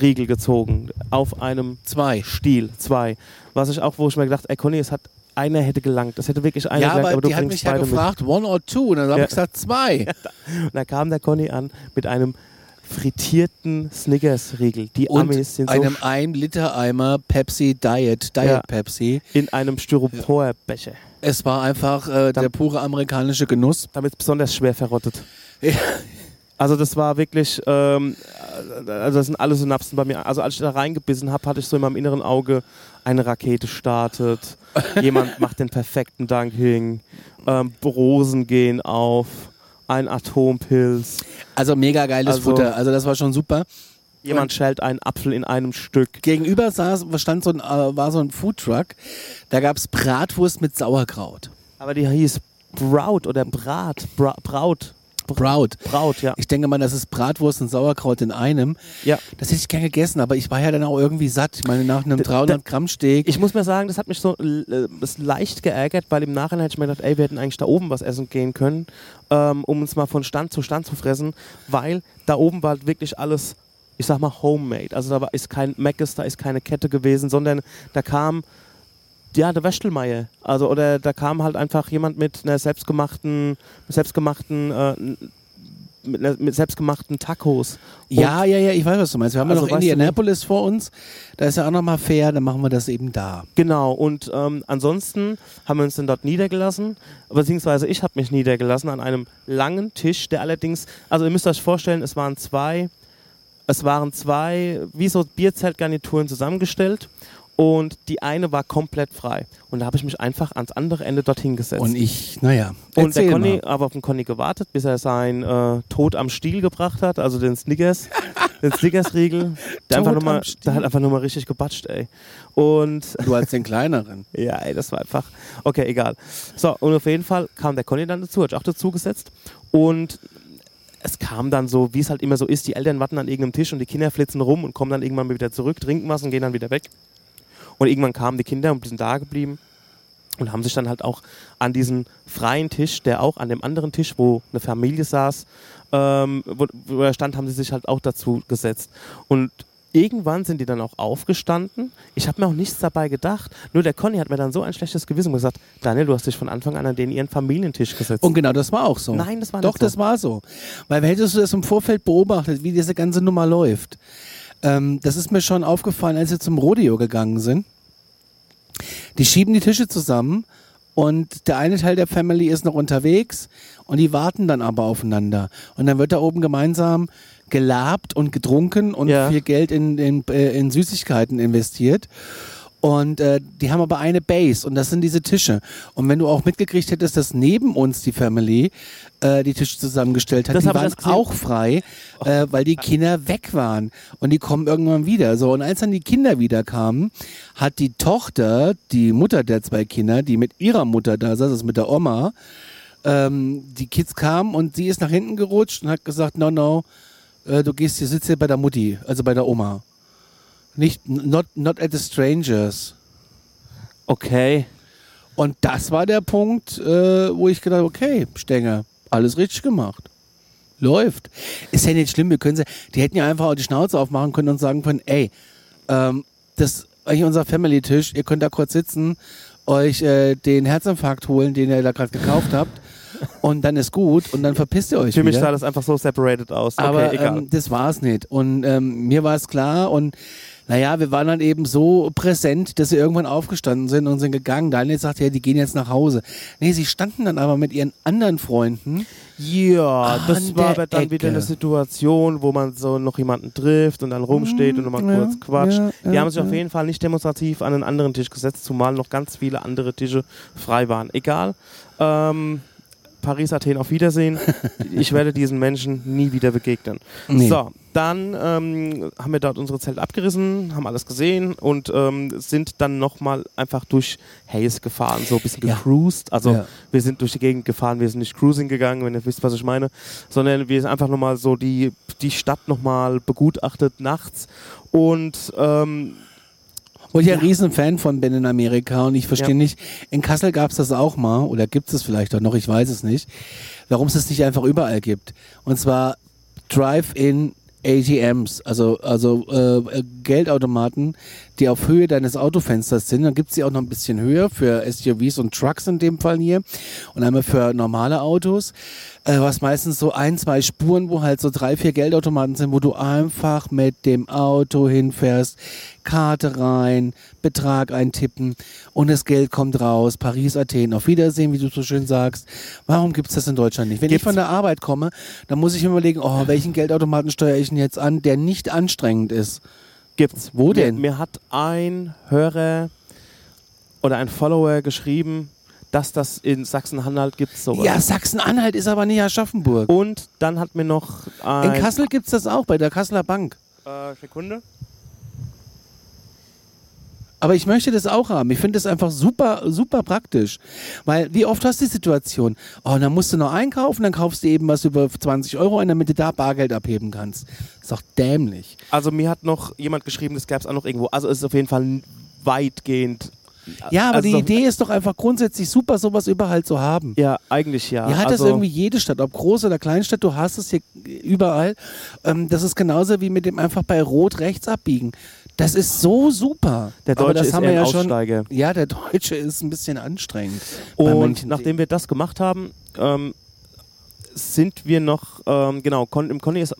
Riegel gezogen auf einem Zwei. Stiel, zwei. Was ich auch, wo ich mir gedacht, ey Conny, es hat einer hätte gelangt. Es hätte wirklich einer Ja, gelangt, aber, aber du die hat mich ja gefragt, one or two. Und dann habe Ja. ich gesagt, zwei. mit. Und da kam der Conny an mit einem frittierten Snickers-Riegel. Die Und Amis sind so einem 1 Liter Eimer Pepsi Diet, Diet Ja. Pepsi. in einem Styroporbecher. Es war einfach äh, der pure amerikanische Genuss. Damit besonders schwer verrottet. Ja. Also das war wirklich, ähm, also das sind alle Synapsen bei mir. Also als ich da reingebissen habe, hatte ich so in meinem inneren Auge, eine Rakete startet, jemand macht den perfekten Dunking, ähm, Rosen gehen auf, ein Atompilz, Also mega geiles Also- Futter. Also das war schon super. jemand schält einen Apfel in einem Stück. Gegenüber saß, stand so ein, äh, war so ein Foodtruck. Da gab es Bratwurst mit Sauerkraut. Aber die hieß Braut oder Brat, Bra Braut, Braut. Braut, ja. Ich denke mal, das ist Bratwurst und Sauerkraut in einem. ja. Das hätte ich gern gegessen, aber ich war ja dann auch irgendwie satt. Ich meine, nach einem D- 300 Gramm Steak. Ich muss mir sagen, das hat mich so äh, leicht geärgert, weil im Nachhinein hätte ich mir gedacht, ey, wir hätten eigentlich da oben was essen gehen können, ähm, um uns mal von Stand zu Stand zu fressen, weil da oben war halt wirklich alles, ich sag mal, homemade. Also da war, ist kein Mc's, da ist keine Kette gewesen, sondern da kam ja, der Wäschelmeier. Also, oder da kam halt einfach jemand mit einer selbstgemachten, selbstgemachten, äh, mit, einer, mit selbstgemachten Tacos. Und ja, ja, ja, ich weiß, was du meinst. Wir haben ja Also, noch weißt du, Indianapolis vor uns. Da ist ja auch nochmal fair, dann machen wir das eben da. Genau, und ähm, ansonsten haben wir uns dann dort niedergelassen, beziehungsweise ich habe mich niedergelassen an einem langen Tisch, der allerdings, also ihr müsst euch vorstellen, es waren zwei, es waren zwei, wie so Bierzeltgarnituren zusammengestellt und die eine war komplett frei. Und da habe ich mich einfach ans andere Ende dorthin gesetzt. Und ich, naja. Und der Conny, mal. aber auf den Conny gewartet, bis er sein äh, Tod am Stiel gebracht hat, also den Snickers, den Snickers-Riegel. Der, einfach nur mal- der hat einfach nur mal richtig gebatscht, ey. Und Du als den kleineren. ja, ey, das war einfach. Okay, egal. So, und auf jeden Fall kam der Conny dann dazu, hat sich auch dazu gesetzt. Und es kam dann so, wie es halt immer so ist, die Eltern warten an irgendeinem Tisch und die Kinder flitzen rum und kommen dann irgendwann wieder zurück, trinken was und gehen dann wieder weg. Und irgendwann kamen die Kinder und sind da geblieben und haben sich dann halt auch an diesen freien Tisch, der auch an dem anderen Tisch, wo eine Familie saß, ähm, wo, wo er stand, haben sie sich halt auch dazu gesetzt. Und irgendwann sind die dann auch aufgestanden. Ich habe mir auch nichts dabei gedacht. Nur der Conny hat mir dann so ein schlechtes Gewissen gesagt, Daniel, du hast dich von Anfang an an den ihren Familientisch gesetzt. Und genau, das war auch so. Nein, das war Doch, nicht so. das war so. Weil hättest du das im Vorfeld beobachtet, wie diese ganze Nummer läuft. Ähm, das ist mir schon aufgefallen, als wir zum Rodeo gegangen sind. Die schieben die Tische zusammen und der eine Teil der Family ist noch unterwegs und die warten dann aber aufeinander. Und dann wird da oben gemeinsam gelabt und getrunken und Ja. viel Geld in, in, äh, in Süßigkeiten investiert. Und äh, die haben aber eine Base und das sind diese Tische. Und wenn du auch mitgekriegt hättest, dass neben uns die Family äh, die Tische zusammengestellt hat, Das die waren auch frei, äh, weil die Kinder weg waren. Und die kommen irgendwann wieder. So, und als dann die Kinder wieder kamen, hat die Tochter, die Mutter der zwei Kinder, die mit ihrer Mutter da saß, also mit der Oma, Ähm, die Kids kamen und sie ist nach hinten gerutscht und hat gesagt, no, no, äh, du gehst hier, sitzt hier bei der Mutti, also bei der Oma. Nicht, not, not at the strangers. Okay. Und das war der Punkt, äh, wo ich gedacht okay, Stenger, alles richtig gemacht. Läuft. Ist ja nicht schlimm, wir können sie, die hätten ja einfach auch die Schnauze aufmachen können und sagen können, ey, ähm, das ist eigentlich unser Family-Tisch, ihr könnt da kurz sitzen, euch äh, den Herzinfarkt holen, den ihr da gerade gekauft habt und dann ist gut und dann verpisst ihr euch Für mich wieder. sah das einfach so separated aus. Okay, Aber egal. ähm, das war es nicht. Und ähm, mir war es klar und naja, wir waren dann eben so präsent, dass sie irgendwann aufgestanden sind und sind gegangen. Daniel sagte, ja, die gehen jetzt nach Hause. Nee, sie standen dann aber mit ihren anderen Freunden. Ja, das An war aber dann wieder Ecke. eine Situation, wo man so noch jemanden trifft und dann rumsteht und nochmal ja, kurz quatscht. ja, Die ja, haben sich auf jeden Fall nicht demonstrativ an einen anderen Tisch gesetzt, zumal noch ganz viele andere Tische frei waren. Egal. Ähm, Paris, Athen, auf Wiedersehen. ich werde diesen Menschen nie wieder begegnen. Nee. So, dann ähm, haben wir dort unsere Zelte abgerissen, haben alles gesehen und ähm, sind dann nochmal einfach durch Hayes gefahren, so ein bisschen Ja. gecruised. Also Ja. wir sind durch die Gegend gefahren, wir sind nicht cruising gegangen, wenn ihr wisst, was ich meine, sondern wir sind einfach nochmal so die, die Stadt nochmal begutachtet nachts und ähm, Und ich ja ein Riesenfan von bin in Amerika und ich verstehe Ja. nicht, in Kassel gab es das auch mal oder gibt es vielleicht auch noch, ich weiß es nicht, warum es das nicht einfach überall gibt. Und zwar Drive-In ATMs, also, also äh, Geldautomaten, die auf Höhe deines Autofensters sind. Dann gibt's die auch noch ein bisschen höher für SUVs und Trucks in dem Fall hier und einmal für normale Autos, äh, was meistens so ein, zwei Spuren, wo halt so drei, vier Geldautomaten sind, wo du einfach mit dem Auto hinfährst, Karte rein, Betrag eintippen und das Geld kommt raus. Paris, Athen, auf Wiedersehen, wie du so schön sagst. Warum gibt's das in Deutschland nicht? Wenn ich Gibt's. von der Arbeit komme, dann muss ich mir überlegen, oh, welchen Geldautomaten steuere ich denn jetzt an, der nicht anstrengend ist. gibt's. Wo denn? Mir, mir hat ein Hörer oder ein Follower geschrieben, dass das in Sachsen-Anhalt gibt sowas. Ja, Sachsen-Anhalt ist aber nicht Aschaffenburg. Und dann hat mir noch ein... In Kassel gibt's das auch, bei der Kasseler Bank. Äh, Sekunde. Aber ich möchte das auch haben. Ich finde das einfach super, super praktisch. Weil wie oft hast du die Situation, oh, dann musst du noch einkaufen, dann kaufst du eben was über 20 Euro ein, damit du da Bargeld abheben kannst. Ist doch dämlich. Also mir hat noch jemand geschrieben, das gäbe es auch noch irgendwo. Also es ist auf jeden Fall weitgehend... Ja, aber also die Idee ist doch einfach grundsätzlich super, sowas überall zu haben. Ja, eigentlich ja. Ja, hat also, das irgendwie jede Stadt, ob groß oder Kleinstadt, du hast es hier überall. Ähm, das ist genauso wie mit dem einfach bei Rot rechts abbiegen. Das ist so super. Der Aber Deutsche das ist haben wir ein ja schon. Aussteiger. Ja, der Deutsche ist ein bisschen anstrengend. Und nachdem wir das gemacht haben, ähm, sind wir noch, ähm, genau, Con im Conny ist,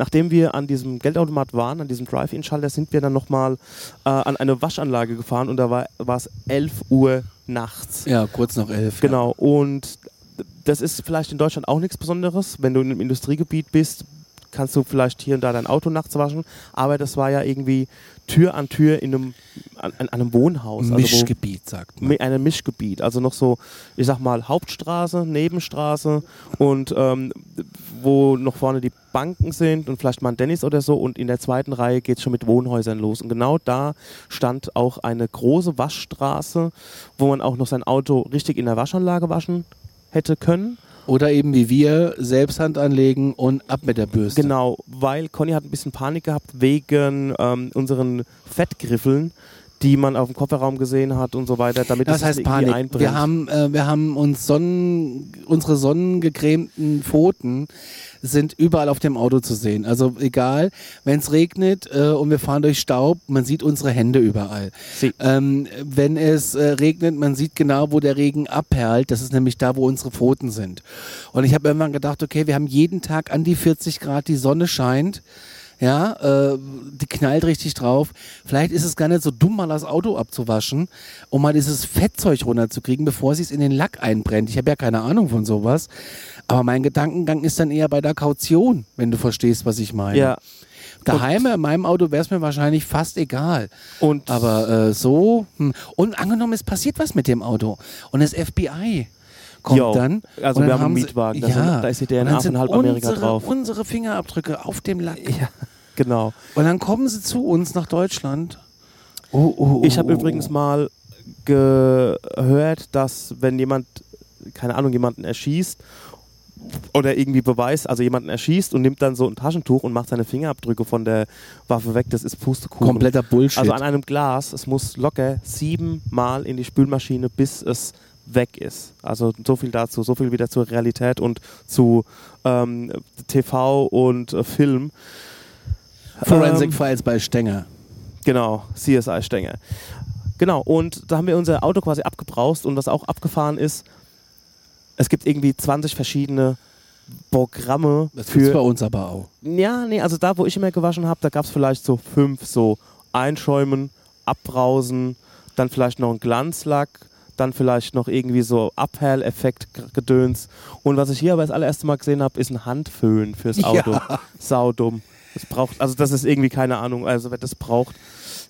nachdem wir an diesem Geldautomat waren, an diesem Drive-In-Schalter, sind wir dann nochmal äh, an eine Waschanlage gefahren und da war es 11 Uhr nachts. Ja, kurz noch elf. Genau, und das ist vielleicht in Deutschland auch nichts Besonderes. Wenn du in einem Industriegebiet bist, kannst du vielleicht hier und da dein Auto nachts waschen. Aber das war ja irgendwie Tür an Tür in einem, an, an einem Wohnhaus. Ja. Also wo- Mischgebiet, sagt man. Mi- ein Mischgebiet, also noch so, ich sag mal, Hauptstraße, Nebenstraße und ähm, wo noch vorne die Banken sind und vielleicht mal ein Dennis oder so und in der zweiten Reihe geht es schon mit Wohnhäusern los. Und genau da stand auch eine große Waschstraße, wo man auch noch sein Auto richtig in der Waschanlage waschen hätte können. Oder eben wie wir, selbst Hand anlegen und ab mit der Bürste. Genau, weil Conny hat ein bisschen Panik gehabt wegen ähm, unseren Fettgriffeln, die man auf dem Kofferraum gesehen hat und so weiter, damit Das es heißt Panik. einbrennt. Wir haben, äh, wir haben uns Sonnen, unsere sonnengecremten Pfoten sind überall auf dem Auto zu sehen. Also egal, wenn es regnet äh, und wir fahren durch Staub, man sieht unsere Hände überall. Ähm, wenn es äh, regnet, man sieht genau, wo der Regen abperlt. Das ist nämlich da, wo unsere Pfoten sind. Und ich habe irgendwann gedacht, okay, wir haben jeden Tag an die 40 Grad, die Sonne scheint. Ja, äh, die knallt richtig drauf. Vielleicht ist es gar nicht so dumm, mal das Auto abzuwaschen, um mal dieses Fettzeug runterzukriegen, bevor sie es in den Lack einbrennt. Ich habe ja keine Ahnung von sowas. Aber mein Gedankengang ist dann eher bei der Kaution, wenn du verstehst, was ich meine. Ja, Daheim in meinem Auto wäre es mir wahrscheinlich fast egal. und Aber äh, so. Hm. Und angenommen, es passiert was mit dem Auto. Und das FBI kommt Jo, dann. also wir haben einen Mietwagen, da ja, sind- da ist die DNA von halb Amerika unsere, drauf. Unsere Fingerabdrücke auf dem Lack. Ja, genau. Und dann kommen sie zu uns nach Deutschland. Oh, oh, oh, Ich habe oh, übrigens oh. mal gehört, dass wenn jemand keine Ahnung, jemanden erschießt oder irgendwie beweist, also jemanden erschießt und nimmt dann so ein Taschentuch und macht seine Fingerabdrücke von der Waffe weg. Das ist Pustekuchen. Kompletter Bullshit. Also an einem Glas, es muss locker siebenmal in die Spülmaschine, bis es weg ist. Also so viel dazu, so viel wieder zur Realität und zu ähm, TV und äh, Film. Forensic Ähm, Files bei Stenger. Genau, CSI-Stänger. Genau, und da haben wir unser Auto quasi abgebraust und was auch abgefahren ist, es gibt irgendwie 20 verschiedene Programme Das gibt's bei für. uns aber auch. Ja, nee, also da, wo ich immer gewaschen habe, da gab es vielleicht so fünf, so Einschäumen, Abbrausen, dann vielleicht noch ein Glanzlack, dann vielleicht noch irgendwie so Abhell-Effekt-Gedöns. Und was ich hier aber das allererste Mal gesehen habe, ist ein Handföhn fürs Auto. Ja. Saudumm. Das braucht, also das ist irgendwie keine Ahnung, also wer das braucht.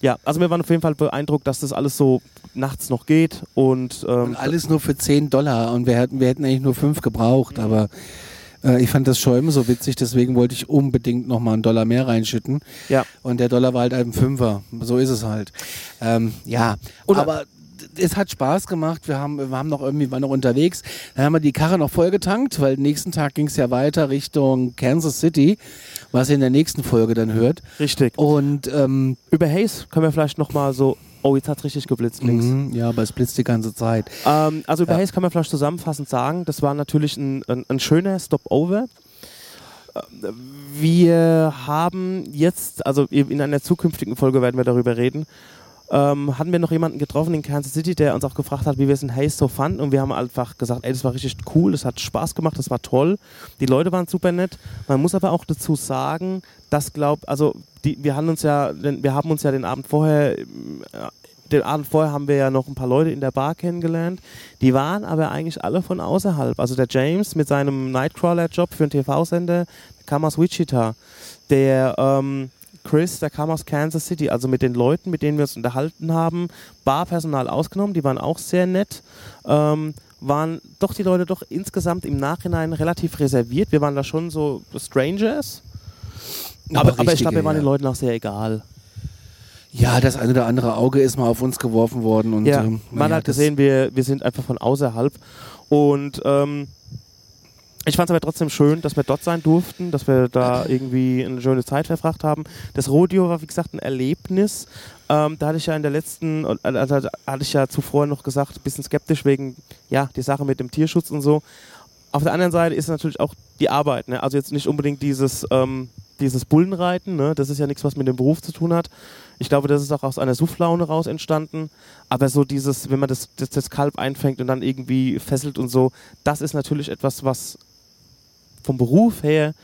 Ja, also wir waren auf jeden Fall beeindruckt, dass das alles so nachts noch geht und, ähm, Und alles nur für 10 Dollar und wir hätten, wir hätten eigentlich nur 5 gebraucht, aber äh, ich fand das Schäumen so witzig, deswegen wollte ich unbedingt nochmal einen Dollar mehr reinschütten. ja. Und der Dollar war halt ein Fünfer. So ist es halt. Ähm, ja, Und- aber es hat Spaß gemacht. Wir haben, wir haben noch irgendwie, waren noch unterwegs. Dann haben wir die Karre noch vollgetankt, weil nächsten Tag ging es ja weiter Richtung Kansas City, was ihr in der nächsten Folge dann hört. Richtig. Und ähm, Über Haze können wir vielleicht nochmal so, oh, jetzt hat's richtig geblitzt links. mhm, ja, aber es blitzt die ganze Zeit. Ähm, also über Ja. Haze kann man vielleicht zusammenfassend sagen, das war natürlich ein, ein, ein schöner Stopover. Äh, Wir haben jetzt, also in einer zukünftigen Folge werden wir darüber reden, ähm, hatten wir noch jemanden getroffen in Kansas City, der uns auch gefragt hat, wie wir es in Haze so fanden. Und wir haben einfach gesagt, ey, das war richtig cool, das hat Spaß gemacht, das war toll. Die Leute waren super nett. Man muss aber auch dazu sagen, dass glaubt, also die, wir haben uns ja, wir haben uns ja den Abend vorher ähm, den Abend vorher haben wir ja noch ein paar Leute in der Bar kennengelernt. Die waren aber eigentlich alle von außerhalb. Also der James mit seinem Nightcrawler-Job für einen TV-Sender, der kam aus Wichita. Der ähm, Chris, der kam aus Kansas City. Also mit den Leuten, mit denen wir uns unterhalten haben, Barpersonal ausgenommen, die waren auch sehr nett. Ähm, waren doch die Leute doch insgesamt im Nachhinein relativ reserviert. Wir waren da schon so Strangers. Aber, aber, ich richtige, glaube, wir waren ja. den Leuten auch sehr egal. Ja, das eine oder andere Auge ist mal auf uns geworfen worden. Und, Ja, ähm, man naja, hat gesehen, wir, wir sind einfach von außerhalb. Und ähm, ich fand es aber trotzdem schön, dass wir dort sein durften, dass wir da irgendwie eine schöne Zeit verbracht haben. Das Rodeo war, wie gesagt, ein Erlebnis. Ähm, da hatte ich ja in der letzten, also hatte ich ja zuvor noch gesagt, ein bisschen skeptisch wegen, ja, die Sache mit dem Tierschutz und so. Auf der anderen Seite ist natürlich auch die Arbeit, ne? also jetzt nicht unbedingt dieses, ähm, dieses Bullenreiten, ne? das ist ja nichts, was mit dem Beruf zu tun hat. Ich glaube, das ist auch aus einer Sufflaune raus entstanden. Aber so dieses, wenn man das, das, das Kalb einfängt und dann irgendwie fesselt und so, das ist natürlich etwas, was vom Beruf her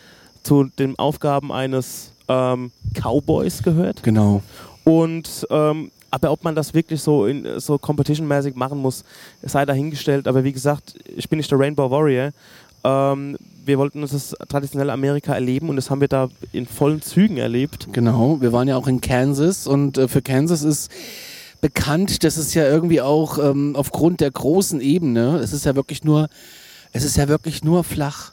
zu den Aufgaben eines ähm, Cowboys gehört. Genau. Und ähm, aber ob man das wirklich so in so competition-mäßig machen muss, sei dahingestellt. Aber wie gesagt, ich bin nicht der Rainbow Warrior. Ähm, wir wollten uns das traditionelle Amerika erleben und das haben wir da in vollen Zügen erlebt. Genau, wir waren ja auch in Kansas und äh, für Kansas ist bekannt, dass es ja irgendwie auch ähm, aufgrund der großen Ebene, es ist ja wirklich nur, es ist ja wirklich nur flach.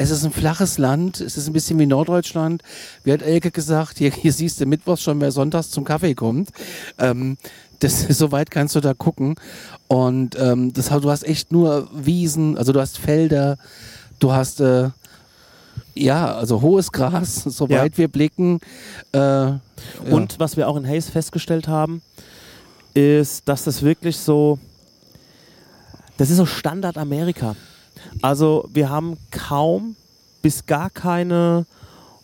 Es ist ein flaches Land, es ist ein bisschen wie Norddeutschland. Wie hat Elke gesagt, hier, hier siehst du mittwochs schon, wer sonntags zum Kaffee kommt. Ähm, das, so weit kannst du da gucken. Und ähm, das, du hast echt nur Wiesen, also du hast Felder, du hast äh, ja, also hohes Gras, soweit wir blicken. Äh, ja. Und was wir auch in Hayes festgestellt haben, ist, dass das wirklich so, das ist so Standard Amerika. Also wir haben kaum bis gar keine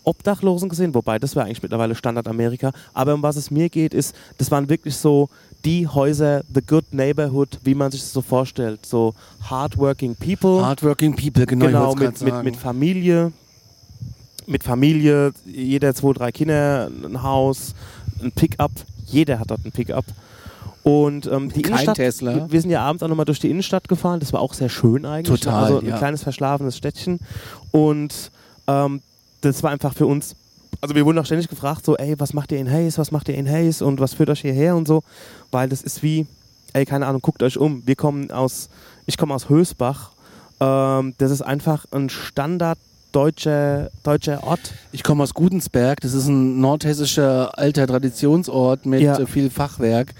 Obdachlosen gesehen, wobei das wäre eigentlich mittlerweile Standard Amerika. Aber um was es mir geht, ist, das waren wirklich so die Häuser, the good neighborhood, wie man sich das so vorstellt. So hardworking people. Hardworking People, genau, genau, mit, mit, mit Familie. Mit Familie, jeder zwei, drei Kinder, ein Haus, ein Pickup. Jeder hat dort ein Pickup. Und ähm, die Kein Innenstadt, Tesla. Wir, sind ja abends auch nochmal durch die Innenstadt gefahren. Das war auch sehr schön eigentlich. Total, Also ein ja. kleines verschlafenes Städtchen. Und ähm, das war einfach für uns. Also wir wurden auch ständig gefragt, so, ey, was macht ihr in Hayes, was macht ihr in Hayes und was führt euch hierher und so. Weil das ist wie, ey, keine Ahnung, guckt euch um. Wir kommen aus, ich komme aus Hösbach. Ähm, das ist einfach ein Standard deutscher, deutscher Ort. Ich komme aus Gudensberg, das ist ein nordhessischer alter Traditionsort mit Ja. viel Fachwerk.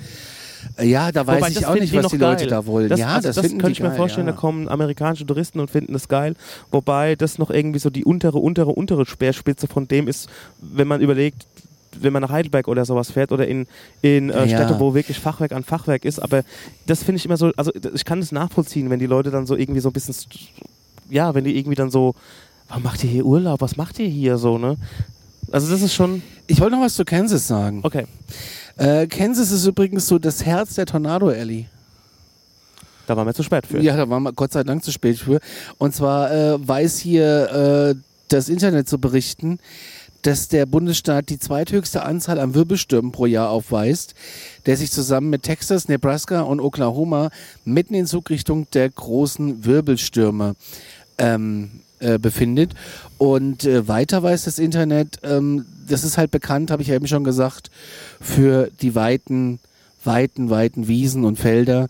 Ja, da weiß Wobei, ich das auch nicht, was die Leute geil. da wollen. Das, ja, also das, das könnte ich mir geil, vorstellen, ja. da kommen amerikanische Touristen und finden das geil. Wobei das noch irgendwie so die untere, untere, untere Speerspitze von dem ist, wenn man überlegt, wenn man nach Heidelberg oder sowas fährt oder in, in äh, Ja. Städte, wo wirklich Fachwerk an Fachwerk ist. Aber das finde ich immer so, also ich kann es nachvollziehen, wenn die Leute dann so irgendwie so ein bisschen, ja, wenn die irgendwie dann so, warum macht ihr hier Urlaub? Was macht ihr hier so, ne? Also das ist schon, Ich wollte noch was zu Kansas sagen. okay. Äh, Kansas ist übrigens so das Herz der Tornado Alley. Da waren wir zu spät für. Ja, da waren wir Gott sei Dank zu spät für. Und zwar äh, weiß hier äh, das Internet zu berichten, dass der Bundesstaat die zweithöchste Anzahl an Wirbelstürmen pro Jahr aufweist, der sich zusammen mit Texas, Nebraska und Oklahoma mitten in Zugrichtung der großen Wirbelstürme ähm, äh, befindet. Und äh, weiter weiß das Internet, ähm, das ist halt bekannt, habe ich ja eben schon gesagt, für die weiten, weiten, weiten Wiesen und Felder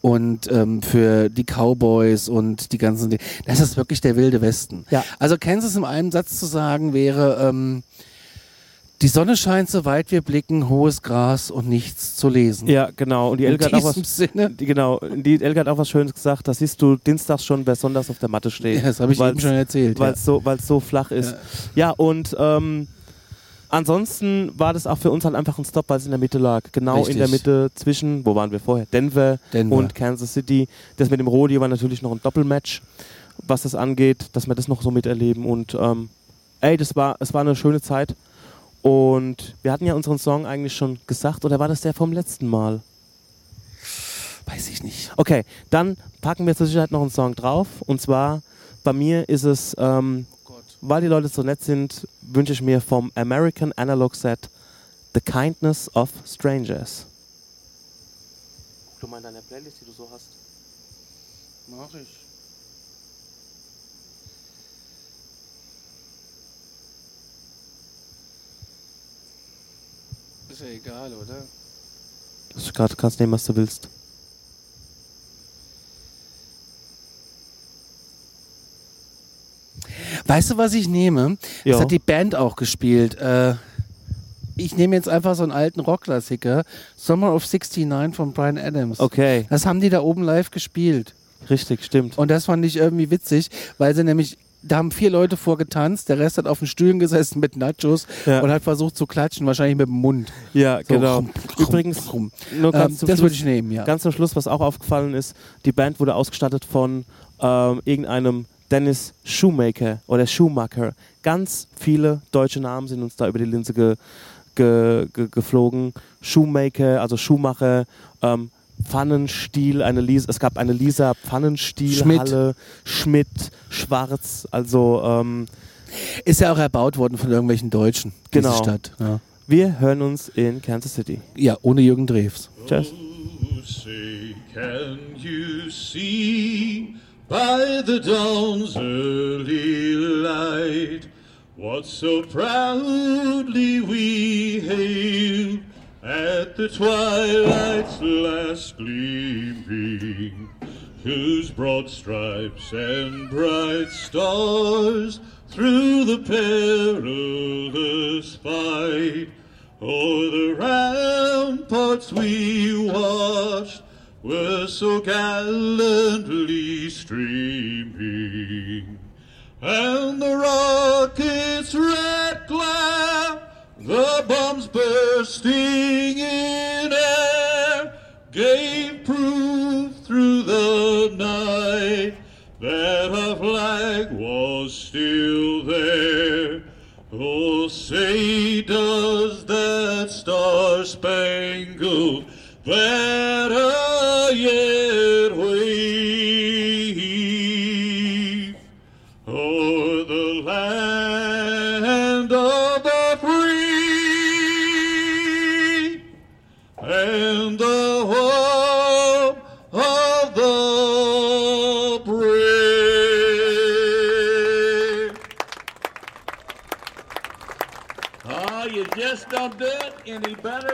und ähm, für die Cowboys und die ganzen Dinge. Das ist wirklich der wilde Westen. Ja. Also Kansas in einem Satz zu sagen wäre, ähm, die Sonne scheint, soweit wir blicken, hohes Gras und nichts zu lesen. Ja, genau. Und die Elke hat auch was. Sinne. Die, genau, die Elke hat auch was Schönes gesagt. Da siehst du dienstags schon, wer sonntags auf der Matte steht. Ja, das habe ich eben schon erzählt. Weil Ja. es so, weil's so flach ist. Ja, und ähm, ansonsten war das auch für uns halt einfach ein Stop, weil es in der Mitte lag. Genau Richtig. in der Mitte zwischen, wo waren wir vorher? Denver, Denver. und Kansas City. Das mit dem Rodeo war natürlich noch ein Doppelmatch, was das angeht, dass wir das noch so miterleben. Und ähm, ey, das war, es war eine schöne Zeit. Und wir hatten ja unseren Song eigentlich schon gesagt, oder war das der vom letzten Mal? Weiß ich nicht. Okay, dann packen wir zur Sicherheit noch einen Song drauf. Und zwar, bei mir ist es, ähm, weil die Leute so nett sind, wünsche ich mir vom American Analog Set The Kindness of Strangers. Du meinst deine Playlist, die du so hast? Mach ich. Ist ja egal, oder? Du grad- kannst nehmen, was du willst. Weißt du, was ich nehme? Das Ja. hat die Band auch gespielt. Äh, ich nehme jetzt einfach so einen alten Rockklassiker. Summer of 69 von Brian Adams. Okay, Das haben die da oben live gespielt. richtig, stimmt. Und das fand ich irgendwie witzig, weil sie nämlich, da haben vier Leute vorgetanzt, der Rest hat auf den Stühlen gesessen mit Nachos Ja. und hat versucht zu klatschen, wahrscheinlich mit dem Mund. Ja, So, genau. rum, Übrigens, rum. nur ganz Ähm, zum das Schluss- würde ich nehmen, ja. Ganz zum Schluss, was auch aufgefallen ist, die Band wurde ausgestattet von ähm, irgendeinem Dennis Shoemaker oder Schumacher. Ganz viele deutsche Namen sind uns da über die Linse ge, ge, ge, geflogen. Shoemaker, also Schuhmacher, ähm, Pfannenstiel, eine Lisa, es gab eine Lisa Pfannenstielhalle, Schmidt, Schwarz, also ähm, Ist ja auch erbaut worden von irgendwelchen Deutschen, diese Genau. Stadt. Ja. wir hören uns in Kansas City. ja, ohne Jürgen Drews. Tschüss. Say, can you see by the dawn's early light what so proudly we hailed at the twilight's last gleaming, whose broad stripes and bright stars through the perilous fight O'er the ramparts we watched were so gallantly streaming, and the rocket's red glare, the bombs bursting in air, gave proof through the night that our flag was still there. Oh, say does that star-spangled banner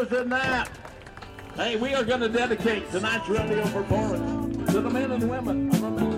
better than that. Hey, we are going to dedicate tonight's radio performance to the men and women.